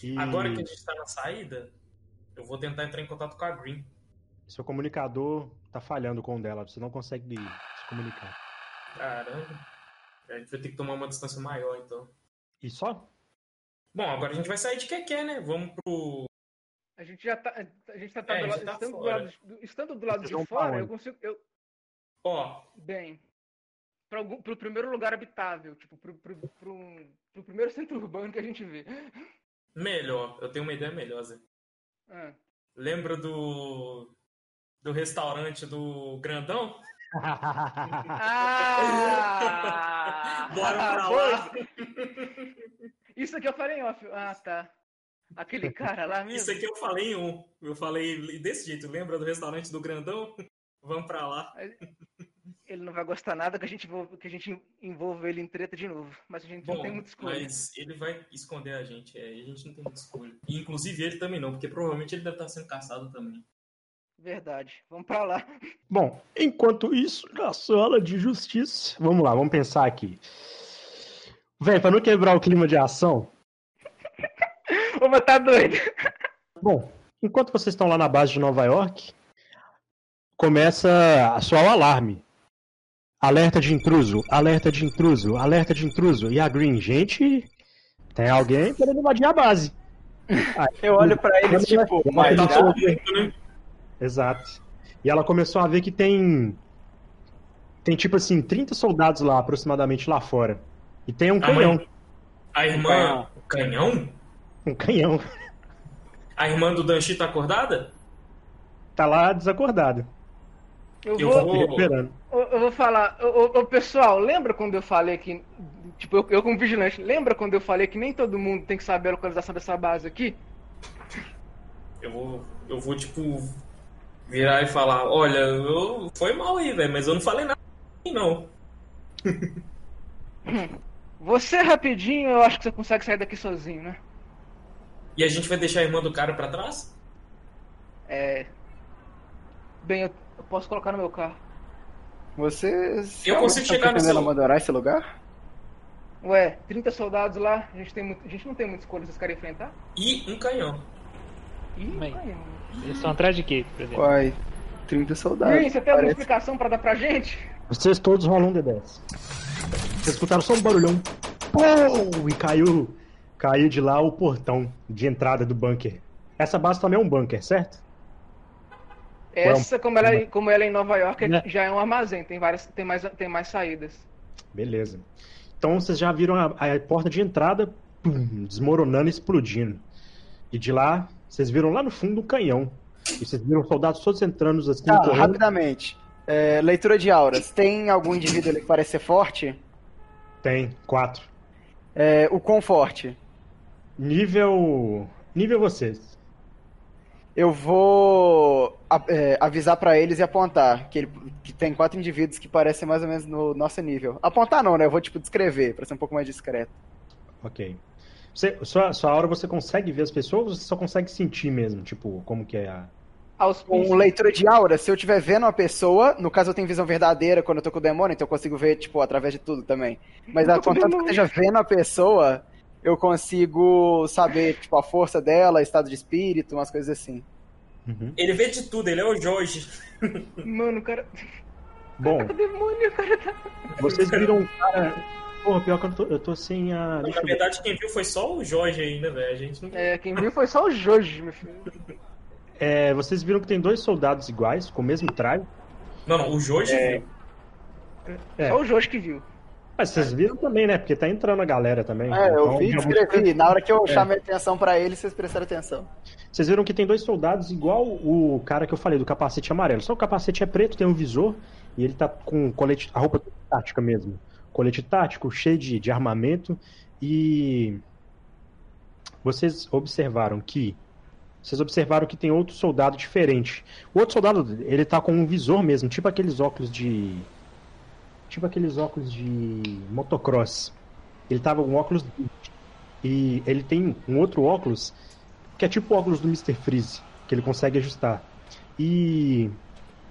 E Agora que a gente tá na saída, eu vou tentar entrar em contato com a Green. seu comunicador tá falhando com o dela. Você não consegue se comunicar. Caramba. A gente vai ter que tomar uma distância maior, então. E só? Bom, agora a gente vai sair de Keké, né? Vamos pro. A gente já tá. A gente tá, tá É, do a lado, gente tá estando, do fora. lado, do- estando do lado Vocês de fora, eu consigo. Eu, Ó, bem. Pra algum, pro primeiro lugar habitável, tipo, pro, pro, pro, pro primeiro centro urbano que a gente vê. melhor. Eu tenho uma ideia melhor, Zé. Ah. Lembra do. Do restaurante do Grandão? Ah! Bora pra lá. Isso aqui eu falei em off. Ah, tá. Aquele cara lá mesmo. Isso aqui eu falei em um. Eu falei desse jeito. Lembra do restaurante do Grandão? Vamos pra lá. Ele não vai gostar nada que a gente envolva, que a gente envolva ele em treta de novo. Mas a gente não Bom, tem muita escolha. mas ele vai esconder a gente. É, e a gente não tem muita escolha. E, inclusive ele também não, porque provavelmente ele deve estar sendo caçado também. Verdade. Vamos pra lá. Bom, enquanto isso, na sala de justiça. Vamos lá, vamos pensar aqui. Véi, pra não quebrar o clima de ação. Mas tá doido. Bom, enquanto vocês estão lá na base de Nova York, começa a soar o alarme. Alerta de intruso, alerta de intruso, alerta de intruso. E a Green, gente, tem alguém querendo invadir a base. Eu olho pra eles, tipo, mas Tá mundo, né? Exato. E ela começou a ver que tem. Tem tipo assim, 30 soldados lá aproximadamente lá fora. E tem um A canhão. mãe- A irmã. Canhão? Um canhão. A irmã do Danchi tá acordada? Tá lá desacordado. Eu Eu vou, eu, eu vou falar. Ô, pessoal, lembra quando eu falei que. Tipo, eu, eu como vigilante, lembra quando eu falei que nem todo mundo tem que saber a localização dessa base aqui? Eu vou. Eu vou, tipo. Virar e falar, olha, eu, foi mal aí, velho, mas eu não falei nada não. Você rapidinho, eu acho que você consegue sair daqui sozinho, né? E a gente vai deixar a irmã do cara pra trás? É. Bem, eu, eu posso colocar no meu carro. Vocês Eu consigo estão chegar no pretendendo seu- abandonar esse lugar? Ué, 30 soldados lá, a gente, tem muito, a gente não tem muita escolha, vocês querem enfrentar? E um canhão. Ih. Eles estão atrás de quê, por exemplo? Uai, 30 soldados. Green, você tem alguma explicação pra dar pra gente? Vocês todos rolam um D10. Vocês escutaram só um barulhão. Pum! E caiu, caiu de lá o portão de entrada do bunker. Essa base também é um bunker, certo? Essa, como ela, é- como ela é em Nova York, é- Né? já é um armazém, tem, várias, tem, mais, tem mais saídas. Beleza. Então vocês já viram a, a porta de entrada pum, desmoronando e explodindo. E de lá, vocês viram lá no fundo um canhão. E vocês viram soldados todos entrando assim, Tá, correndo. rapidamente. É, leitura de auras. Tem algum indivíduo ali que parece ser forte? Tem, quatro. É, o quão forte? Nível. Nível vocês. Eu vou é, avisar pra eles e apontar que, ele, que tem quatro indivíduos que parecem mais ou menos no nosso nível. Apontar não, né? Eu vou tipo descrever pra ser um pouco mais discreto. Ok. Você, sua, sua aura você consegue ver as pessoas ou você só consegue sentir mesmo? Tipo, como que é a. Aos Com leitura de aura, se eu estiver vendo uma pessoa, no caso eu tenho visão verdadeira quando eu tô com o demônio, então eu consigo ver, tipo, através de tudo também. Mas a- contanto que eu esteja vendo a pessoa, eu consigo saber, tipo, a força dela, estado de espírito, umas coisas assim. Uhum. Ele vê de tudo, ele é o Jorge. Mano, o cara. Bom, O demônio, o cara tá. vocês viram um cara. Porra, pior que eu tô, eu tô sem a. Na eu ver. verdade, quem viu foi só o Jorge ainda, velho. A gente não. É, quem viu foi só o Joji, meu filho. É, vocês viram que tem dois soldados iguais, com o mesmo traje. Não, não, o Jorge viu. É. Só o Joji que viu. Mas vocês viram também, né? Porque tá entrando a galera também. É, eu Então, vi e descrevi. Na hora que eu chamei atenção pra eles, vocês prestaram atenção. Vocês viram que tem dois soldados igual o cara que eu falei, do capacete amarelo. Só o capacete é preto, tem um visor, e ele tá com colete, a roupa tática mesmo. Colete tático, cheio de, de armamento, e vocês observaram que. Vocês observaram que tem outro soldado diferente. O outro soldado, ele tá com um visor mesmo, tipo aqueles óculos de. Tipo aqueles óculos de motocross. Ele tava com um óculos. E ele tem um outro óculos que é tipo o óculos do Mr. Freeze, que ele consegue ajustar. E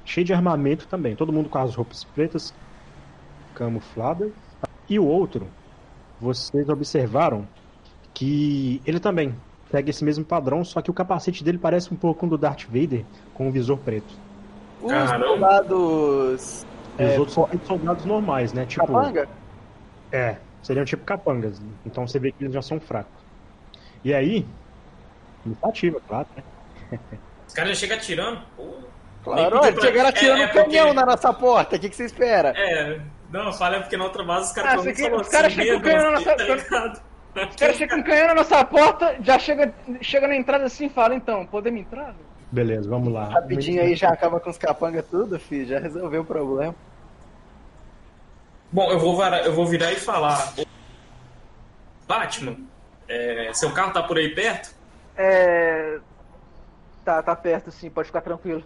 cheio de armamento também, todo mundo com as roupas pretas camufladas. E o outro, vocês observaram que ele também segue esse mesmo padrão, só que o capacete dele parece um pouco com o do Darth Vader, com o visor preto. Os Caramba. soldados E os É, outros são soldados normais, né? Tipo, capanga? é, seriam tipo capangas. Então você vê que eles já são fracos. E aí, iniciativa, claro, né? Os caras já chegam atirando. Pô. Claro, podia- chegaram é- atirando é um caminhão porque- na nossa porta. O que, que você espera? É, não, falei porque na outra base os caras Ah, aqui- os caras assim, chegam medo, ganhando assim, nossa- tá ligado? Os caras chegam canhão na nossa porta, já chega, chega na entrada assim e fala, então, podemos entrar? velho? Beleza, vamos lá. Rapidinho aí já acaba com os capanga tudo, filho. Já resolveu o problema. Bom, eu vou, eu vou virar e falar. Batman, é, seu carro tá por aí perto? É. Tá, tá perto sim, pode ficar tranquilo.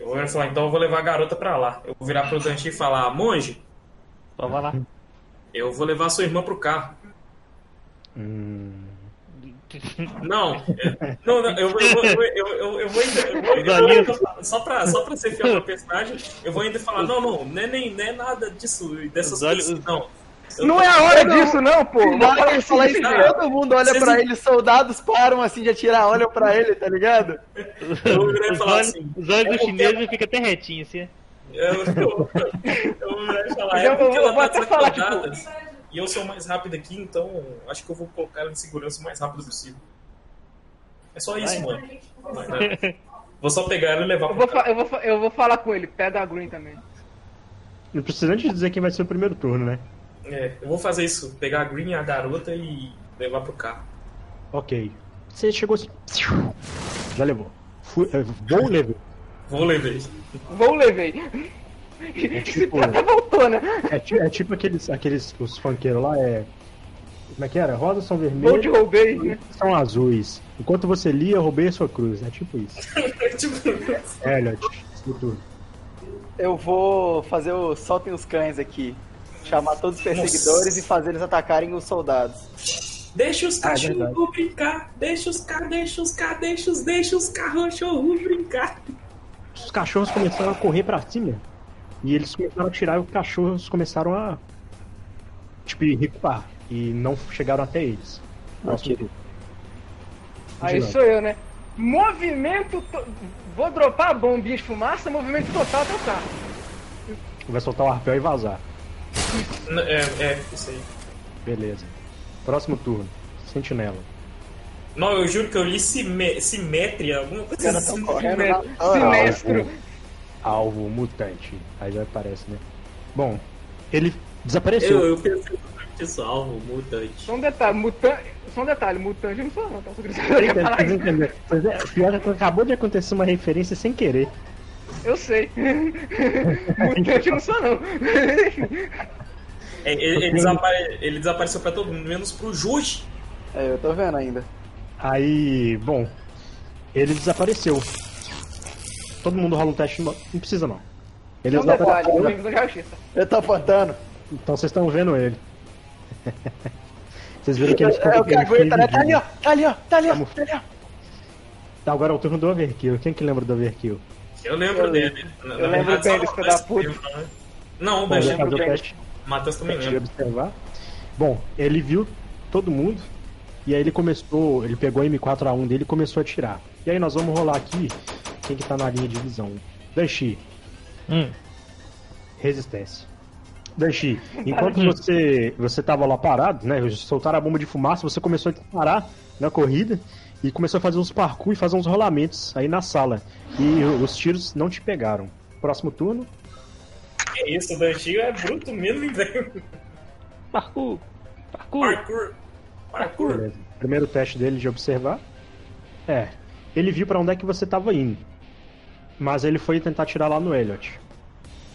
Eu vou falar, então eu vou levar a garota pra lá. Eu vou virar pro Danchi e falar, monge, Só vai lá. eu vou levar sua irmã pro carro. Hum, Não, é, não, não, eu, vou- eu, vou- eu, eu, eu, vou ainda. Eu vou, eu vou só, pra, só pra ser fiel ao personagem, eu vou ainda falar, não, não, não é, nem, não é nada disso, dessas olhos- coisas, não. Eu Não tô- é a hora Não. disso, não, pô. Vou Na hora falar isso, todo mundo olha Vocês- pra ele, soldados param assim de atirar, olham pra ele, tá ligado? Eu e Os falar olhos, assim. os olhos é do porque- chinês ficam até retinhos, assim. Eu, eu, eu e falar, Eu é porque eu vou tá até falar, tipo. E eu sou mais rápido aqui, então acho que eu vou colocar ela em segurança o mais rápido possível. É só isso, Vai. mano. Vou só pegar ela e levar Eu pro vou, eu, vou, eu vou falar com ele, pega a Green também. não precisa nem dizer quem vai ser o primeiro turno, né? É, eu vou fazer isso, pegar a Green e a garota e levar pro carro. Ok. Você chegou assim. Já levou. Fui, é, vou levei. Vou levei. Vou levei. Esse tipo- até voltou, né? É, é tipo aqueles, aqueles os funkeiros lá, é. Como é que era? Rosas são vermelhas, roubei, né? são azuis. Enquanto você lia, eu roubei a sua cruz. É tipo isso. tipo, É, Elliot. Eu vou fazer o soltem os cães aqui. Chamar todos os perseguidores Nossa. e fazer eles atacarem os soldados. deixa os Ah, é cachorros brincar, deixa os ca, deixa os ca, deixa os, deixa os cachorros brincar. Os cachorros começaram a correr pra cima. E eles começaram a atirar e os cachorros começaram a. Tipo, recuar. E não chegaram até eles. Aí sou eu, né? Movimento. to- Vou dropar a bombinha de fumaça, movimento total até o carro. Vai soltar o arpel e vazar. N- É, é, isso aí. Beleza. Próximo turno. Sentinela. Não, eu juro que eu li sime, simetria, alguma coisa estão assim. Sinestro. Alvo mutante. Aí já aparece, né? Bom, ele desapareceu. Eu, eu pensei que isso, alvo, mutante. Só um detalhe, mutante. Só um detalhe, mutante eu não sou não, tá? Só que eu pior que acabou de acontecer uma referência sem querer. Eu sei. mutante eu não sou não. É, ele, ele desapare- ele desapareceu pra todo mundo, menos pro Jorge. É, eu tô vendo ainda. Aí, bom, ele desapareceu. Todo mundo rola um teste. Não não precisa não. Ele um detalhe, eu justiça. Eu tô apontando. Então vocês estão vendo ele. Vocês viram que ele ficou É o que ele aguenta, né? Tá ali, ó. Tá ali, ó. Tá ali, ó. Tá ali, ó. Tá, agora é o turno do Overkill. Quem que lembra do Overkill? Eu lembro Eu- dele. Na- eu lembro o filho da puta. né? Não, Bom, fazer o Matheus também lembra. observar. Bom, ele viu todo mundo. E aí ele começou, ele pegou a M4A1 dele e começou a atirar. E aí nós vamos rolar aqui quem que tá na linha de visão. Danchi, Hum. resistência. Danchi, enquanto você você tava lá parado, né? Soltaram a bomba de fumaça, você começou a disparar na corrida e começou a fazer uns parkour e fazer uns rolamentos aí na sala. E os tiros não te pegaram. Próximo turno. Que isso, o Dantinho é bruto mesmo, velho. Parkour. Parkour. Parkour. Parkour. Beleza. Primeiro teste dele de observar. É. Ele viu pra onde é que você tava indo. Mas ele foi tentar atirar lá no Elliot.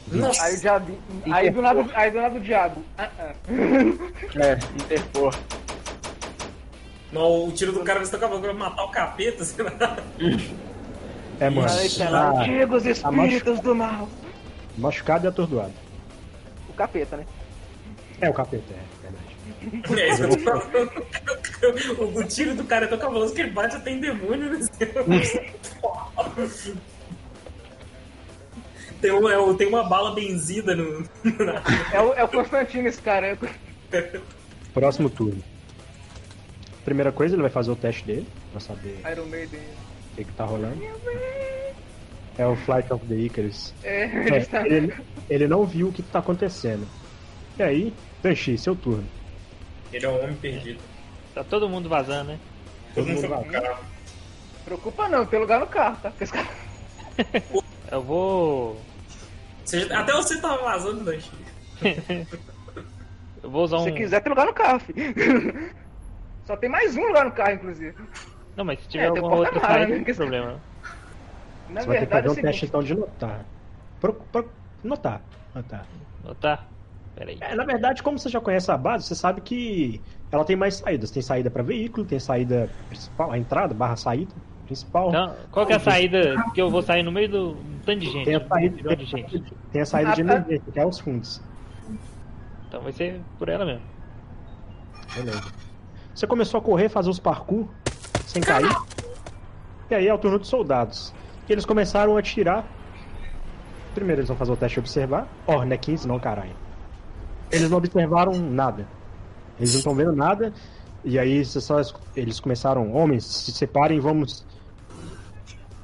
Nossa. Aí o diabo. Aí do nada, aí do nada o diabo. Ah, ah. É, interpor. Não, o tiro do cara você acabou vai matar o capeta, sei lá. É, mano. Aí, Tá Chega os espíritos do mal. machucado e atordoado. O capeta, né? É o capeta, é verdade. É isso que eu tô falando. O, o tiro do cara é tão cabuloso que ele bate até em demônio, né? Tem uma, é tem uma bala benzida no. É o, é o Constantino esse cara. É Próximo turno. Primeira coisa, ele vai fazer o teste dele, pra saber Iron Maiden. o que, que tá rolando. É o Flight of the Icarus. É, É, ele está. ele, ele não viu o que, que tá acontecendo. E aí, Danchi, seu turno. Ele é um homem perdido. Tá todo mundo vazando, né? Todo mundo foi mundo pro carro. Preocupa não, tem lugar no carro, tá? Eu vou. Até você tava vazando, né? Eu vou usar Se um. você quiser, tem lugar no carro, filho. Só tem mais um lugar no carro, inclusive. Não, mas se tiver É, tem alguma outra saída, né? não tem problema. Na Você vai ter que verdade, fazer é um seguinte. teste então de notar. Pro, pro, notar. notar. Não tá? Pera aí. É, na verdade, como você já conhece a base, você sabe que ela tem mais saídas. Tem saída para veículo, tem saída principal, a entrada, barra saída principal. Então, qual que é a saída que eu vou sair no meio do um tanto de gente? tem, a um saída, milhão de gente. tem a saída de Ah, tá. emergência, que é os fundos. Então vai ser por ela mesmo. Beleza. Você começou a correr, fazer os parkour sem cair. E aí é o turno dos soldados. E eles começaram a atirar. Primeiro eles vão fazer o teste de observar. Ó, não é 15 não, caralho. Eles não observaram nada. Eles não estão vendo nada. E aí você só, eles começaram, homens, se separem, vamos.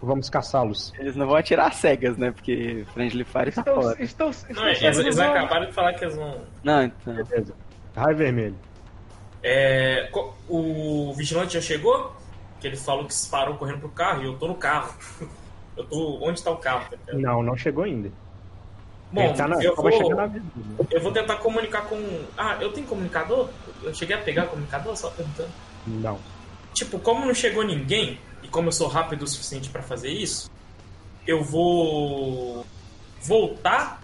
Vamos caçá-los. Eles não vão atirar cegas, né? Porque Friendly Fire tá Estou, fora. estou, estou Não, eles, eles acabaram de falar que eles vão. Não, então. Beleza. Raio vermelho. É, o vigilante já chegou? Que ele falou que parou correndo pro carro e eu tô no carro. Eu tô. Onde tá o carro? tá? Não, não chegou ainda. Bom, tá na, eu, só vai chegar vou, né? eu vou tentar comunicar com. Ah, eu tenho comunicador? Eu cheguei a pegar comunicador só perguntando. Não. Tipo, como não chegou ninguém, como eu sou rápido o suficiente pra fazer isso, eu vou voltar,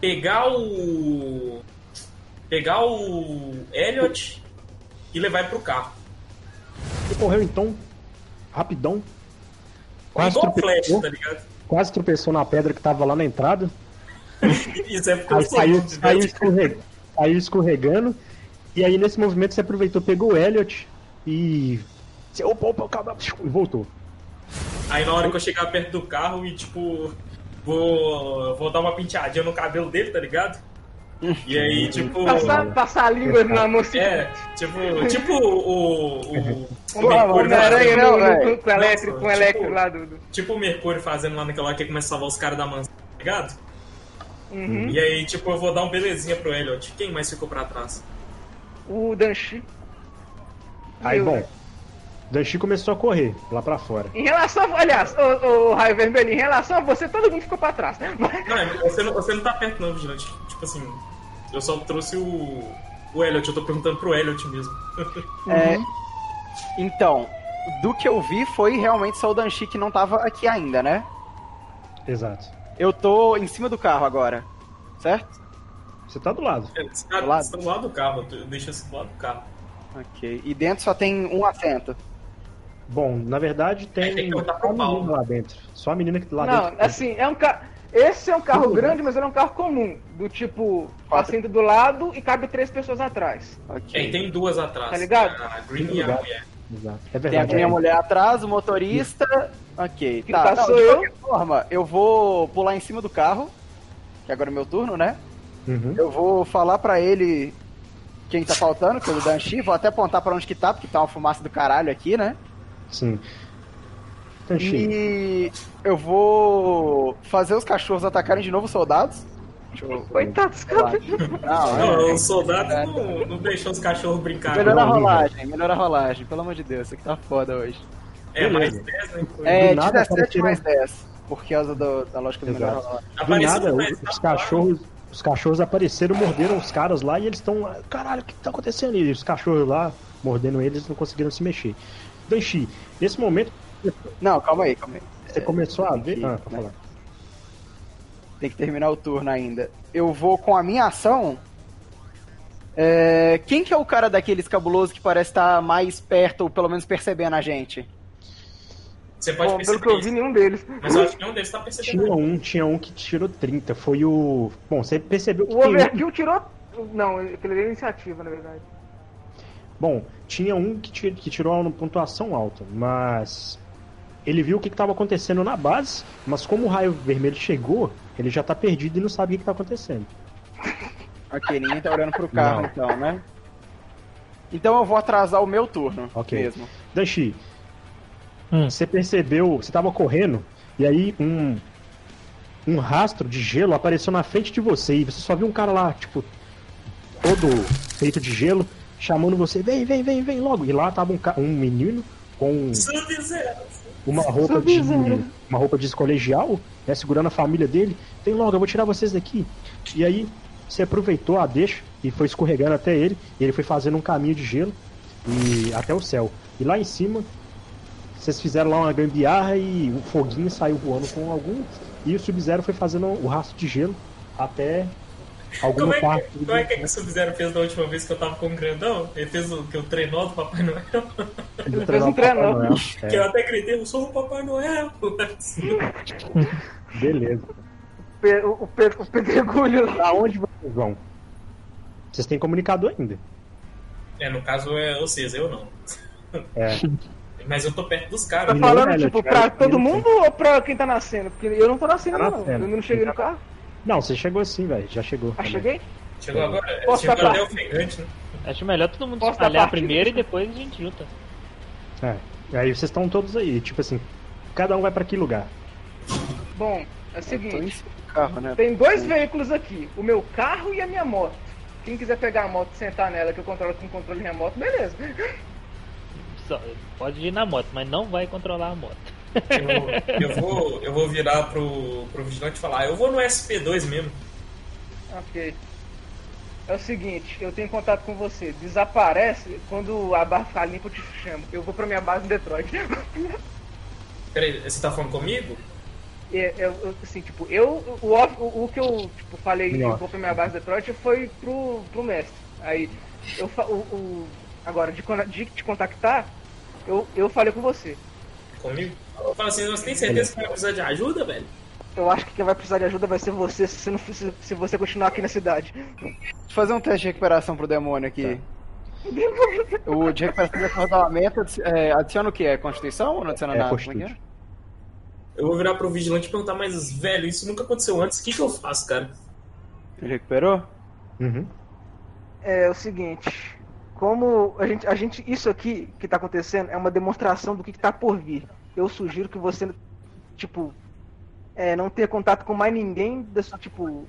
pegar o. pegar o Elliot e levar ele pro carro. Ele correu então, rapidão. Quase Igual o Flash, tropeçou, tá ligado? quase tropeçou na pedra que tava lá na entrada. Isso é porque Aí saiu, de saiu, Deus. escorre- saiu escorregando. E aí nesse movimento você aproveitou, pegou o Elliot e. Você, opa, opa, calma, e voltou. Aí na hora que eu chegar perto do carro e tipo. Vou, vou dar uma penteadinha no cabelo dele, tá ligado? E aí, tipo. Passar, passar a língua na mocinha. É, tipo, tipo o. o, o O Mercúrio Homem-Aranha fazendo- no- no- velho. com o elétrico, com o elétrico tipo- lá do. Tipo o Mercúrio fazendo lá naquela hora que ele começa a salvar os caras da mansão, tá ligado? Uhum. E aí, tipo, eu vou dar um belezinha pro Elliot. Quem mais ficou pra trás? O Danchi. Aí, bom. Danchi começou a correr lá pra fora. Em relação, aliás, o, o Raio Vermelho, em relação a você, todo mundo ficou pra trás. né? Mas- Não, é- você não, você não tá perto não, Vigilante. Tipo assim, eu só trouxe o. O Elliot, eu tô perguntando pro Elliot mesmo. É, então, do que eu vi foi realmente só o Danchi que não tava aqui ainda, né? Exato. Eu tô em cima do carro agora, certo? Você tá do lado. É, Você tá, Do lado? você tá do lado do carro, eu deixo esse do lado do carro. Ok. E dentro só tem um assento. Bom, na verdade tem tem que perguntar só a menina lá dentro. Só a menina que lá Não, dentro. assim, é um carro. Esse é um carro grande, mas ele é um carro comum. Do tipo, assento do lado e cabe três pessoas atrás. É, e Ok. tem duas atrás. Tá ligado? A Green e a mulher. Exato. É Tem a verdade. minha é. mulher atrás, o motorista. Ok. Que Tá, tá não, sou de eu. qualquer forma, eu vou pular em cima do carro, que agora é meu turno, né? Uhum. Eu vou falar pra ele quem tá faltando, que é o Danchi. Vou até apontar pra onde que tá, porque tá uma fumaça do caralho aqui, né? Sim. Danchi, E eu vou fazer os cachorros atacarem de novo os soldados. Coitados, cara. Não, Não, é. o soldado não, não deixou os cachorros brincar. Melhora a rolagem, melhora a rolagem, pelo amor de Deus, isso aqui tá foda hoje. É, mais Beleza. 10, né? É, Do nada 17 apareceram- mais 10, por causa do- da lógica do melhor rolagem. do Apareceu nada, mais os, rápido. cachorros. Os cachorros apareceram, morderam os caras lá e eles estão. Caralho, o que tá acontecendo? E os cachorros lá, mordendo eles, não conseguiram se mexer. Danchi, nesse momento, Não, calma aí, calma aí. você começou a ver. que- Ah, né? Tem que terminar o turno ainda. Eu vou com a minha ação. É, Quem que é o cara daqueles cabulosos que parece estar mais perto, ou pelo menos percebendo a gente? Você pode Bom, pelo perceber que eu vi, nenhum deles. Mas eu acho que nenhum deles tá percebendo. Tinha um, tinha um que tirou 30. Foi o. Bom, você percebeu que O tem um- Overkill tirou. Não, aquele é iniciativa, na verdade. Bom, tinha um que, que tirou uma pontuação alta, mas ele viu o que estava acontecendo na base, mas como o raio vermelho chegou, ele já tá perdido e não sabe o que, que tá acontecendo. Ok, ninguém tá olhando pro carro Não. então, né? Então eu vou atrasar o meu turno Ok. mesmo. Danchi, Hum. você percebeu, você tava correndo, e aí um, um rastro de gelo apareceu na frente de você, e você só viu um cara lá, tipo, todo feito de gelo, chamando você, vem, vem, vem, vem logo. E lá tava um, ca- um menino com Sub-Zero. uma roupa de uma roupa de colegial, né, segurando a família dele. Vem logo, eu vou tirar vocês daqui. E aí você aproveitou a deixa e foi escorregando até ele. E ele foi fazendo um caminho de gelo e até o céu. E lá em cima vocês fizeram lá uma gambiarra e o foguinho saiu voando com algum e o Sub-Zero foi fazendo o rastro de gelo até alguma Como é, que, como é que, é que o Sub-Zero fez da última vez que eu tava com o grandão? Ele fez o que o trenó do Papai Noel. Ele fez um trenó. É, Que eu até gritei, eu sou o Papai Noel. beleza. O, o, o pedregulho. Aonde vocês vão? Vocês têm comunicador ainda. É, no caso é vocês, eu não. É. Mas eu tô perto dos Tá caras. Não, falando, velho, tipo, eu pra quero- todo mundo ou pra quem tá nascendo? Porque eu não tô nascendo, Tá não. Eu não cheguei no carro. Não, você chegou assim, velho. Já chegou. Ah, também. cheguei? Chegou agora, Posso chegou até ofegante, né? Acho melhor todo mundo Posso espalhar primeiro e depois a gente junta. É. E aí vocês estão todos aí, tipo assim, cada um vai pra que lugar? Bom, é o seguinte. carro, né? Tem dois veículos aqui. O meu carro e a minha moto. Quem quiser pegar a moto e sentar nela que eu controlo com controle remoto, beleza. Só- pode ir na moto, mas não vai controlar a moto. Eu, eu vou, eu vou virar pro, pro vigilante e falar, eu vou no SP2 mesmo. Ok. É o seguinte, eu tenho contato com você. Desaparece quando a barra ficar limpa, eu te chamo. Eu vou pra minha base em Detroit. Peraí, você tá falando comigo? É, eu, eu, assim, tipo, eu. O, o, o que eu tipo, falei que eu vou pra minha base em Detroit foi pro, pro mestre. Aí, eu o, o- agora, de, de te contactar, eu, eu falei com você. Comigo? Fala assim, você tem certeza que vai precisar de ajuda, velho? Eu acho que quem vai precisar de ajuda vai ser você se, você não, se, se você continuar aqui na cidade. Deixa eu fazer um teste de recuperação pro demônio aqui. Tá. O de recuperação de acordalamento é, adiciona o quê? É Constituição ou não adiciona É, nada? É que é? Eu vou virar pro vigilante e perguntar, mas, velho, isso nunca aconteceu antes, o que que eu faço, cara? Ele recuperou? Uhum. É o seguinte, como a gente, a gente, isso aqui que tá acontecendo é uma demonstração do que, que tá por vir. Eu sugiro que você, tipo, é, não tenha contato com mais ninguém, desse, tipo,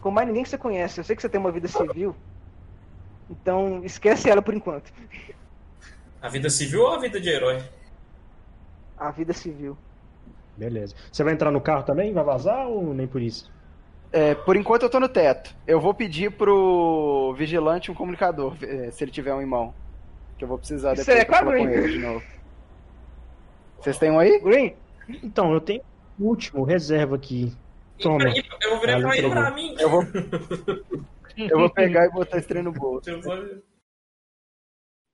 com mais ninguém que você conhece. Eu sei que você tem uma vida civil, então esquece ela por enquanto. A vida civil ou a vida de herói? A vida civil. Beleza. Você vai entrar no carro também? Vai vazar ou nem por isso? É, por enquanto eu tô no teto. Eu vou pedir pro vigilante um comunicador, é, se ele tiver um em mão. Que eu vou precisar Isso depois é pra falar quadrinho. com ele de novo. Vocês têm um aí? Green, Então, eu tenho o último, reserva aqui. Toma. E, eu vou virar e Ela falar, e entregou. pra mim? Eu vou, eu vou pegar e botar esse trem no bolso.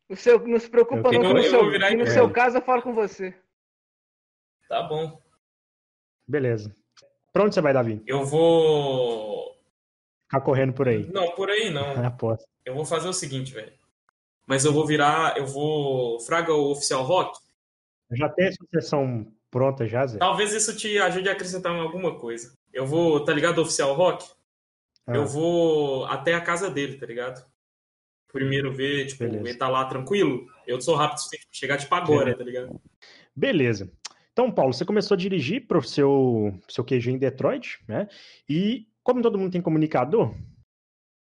O seu, não se preocupa Eu não, no, eu seu, que no e- seu caso eu falo com você. Tá bom. Beleza. Pra onde você vai, Davi? Eu vou... Ficar correndo por aí. Não, por aí não. Aposto. Eu vou fazer o seguinte, velho. Mas eu vou virar, eu vou... Fraga o oficial rock. Já tenho essa sessão pronta já, Zé. Talvez isso te ajude a acrescentar alguma coisa. Eu vou, tá ligado, oficial rock? Ah, Eu vou até a casa dele, tá ligado? Primeiro ver, tipo, Beleza. ele tá lá tranquilo. Eu sou rápido o suficiente pra chegar, tipo, agora, tá ligado? Beleza. Então, Paulo, você começou a dirigir para o seu, seu QG em Detroit, né? E como todo mundo tem comunicador,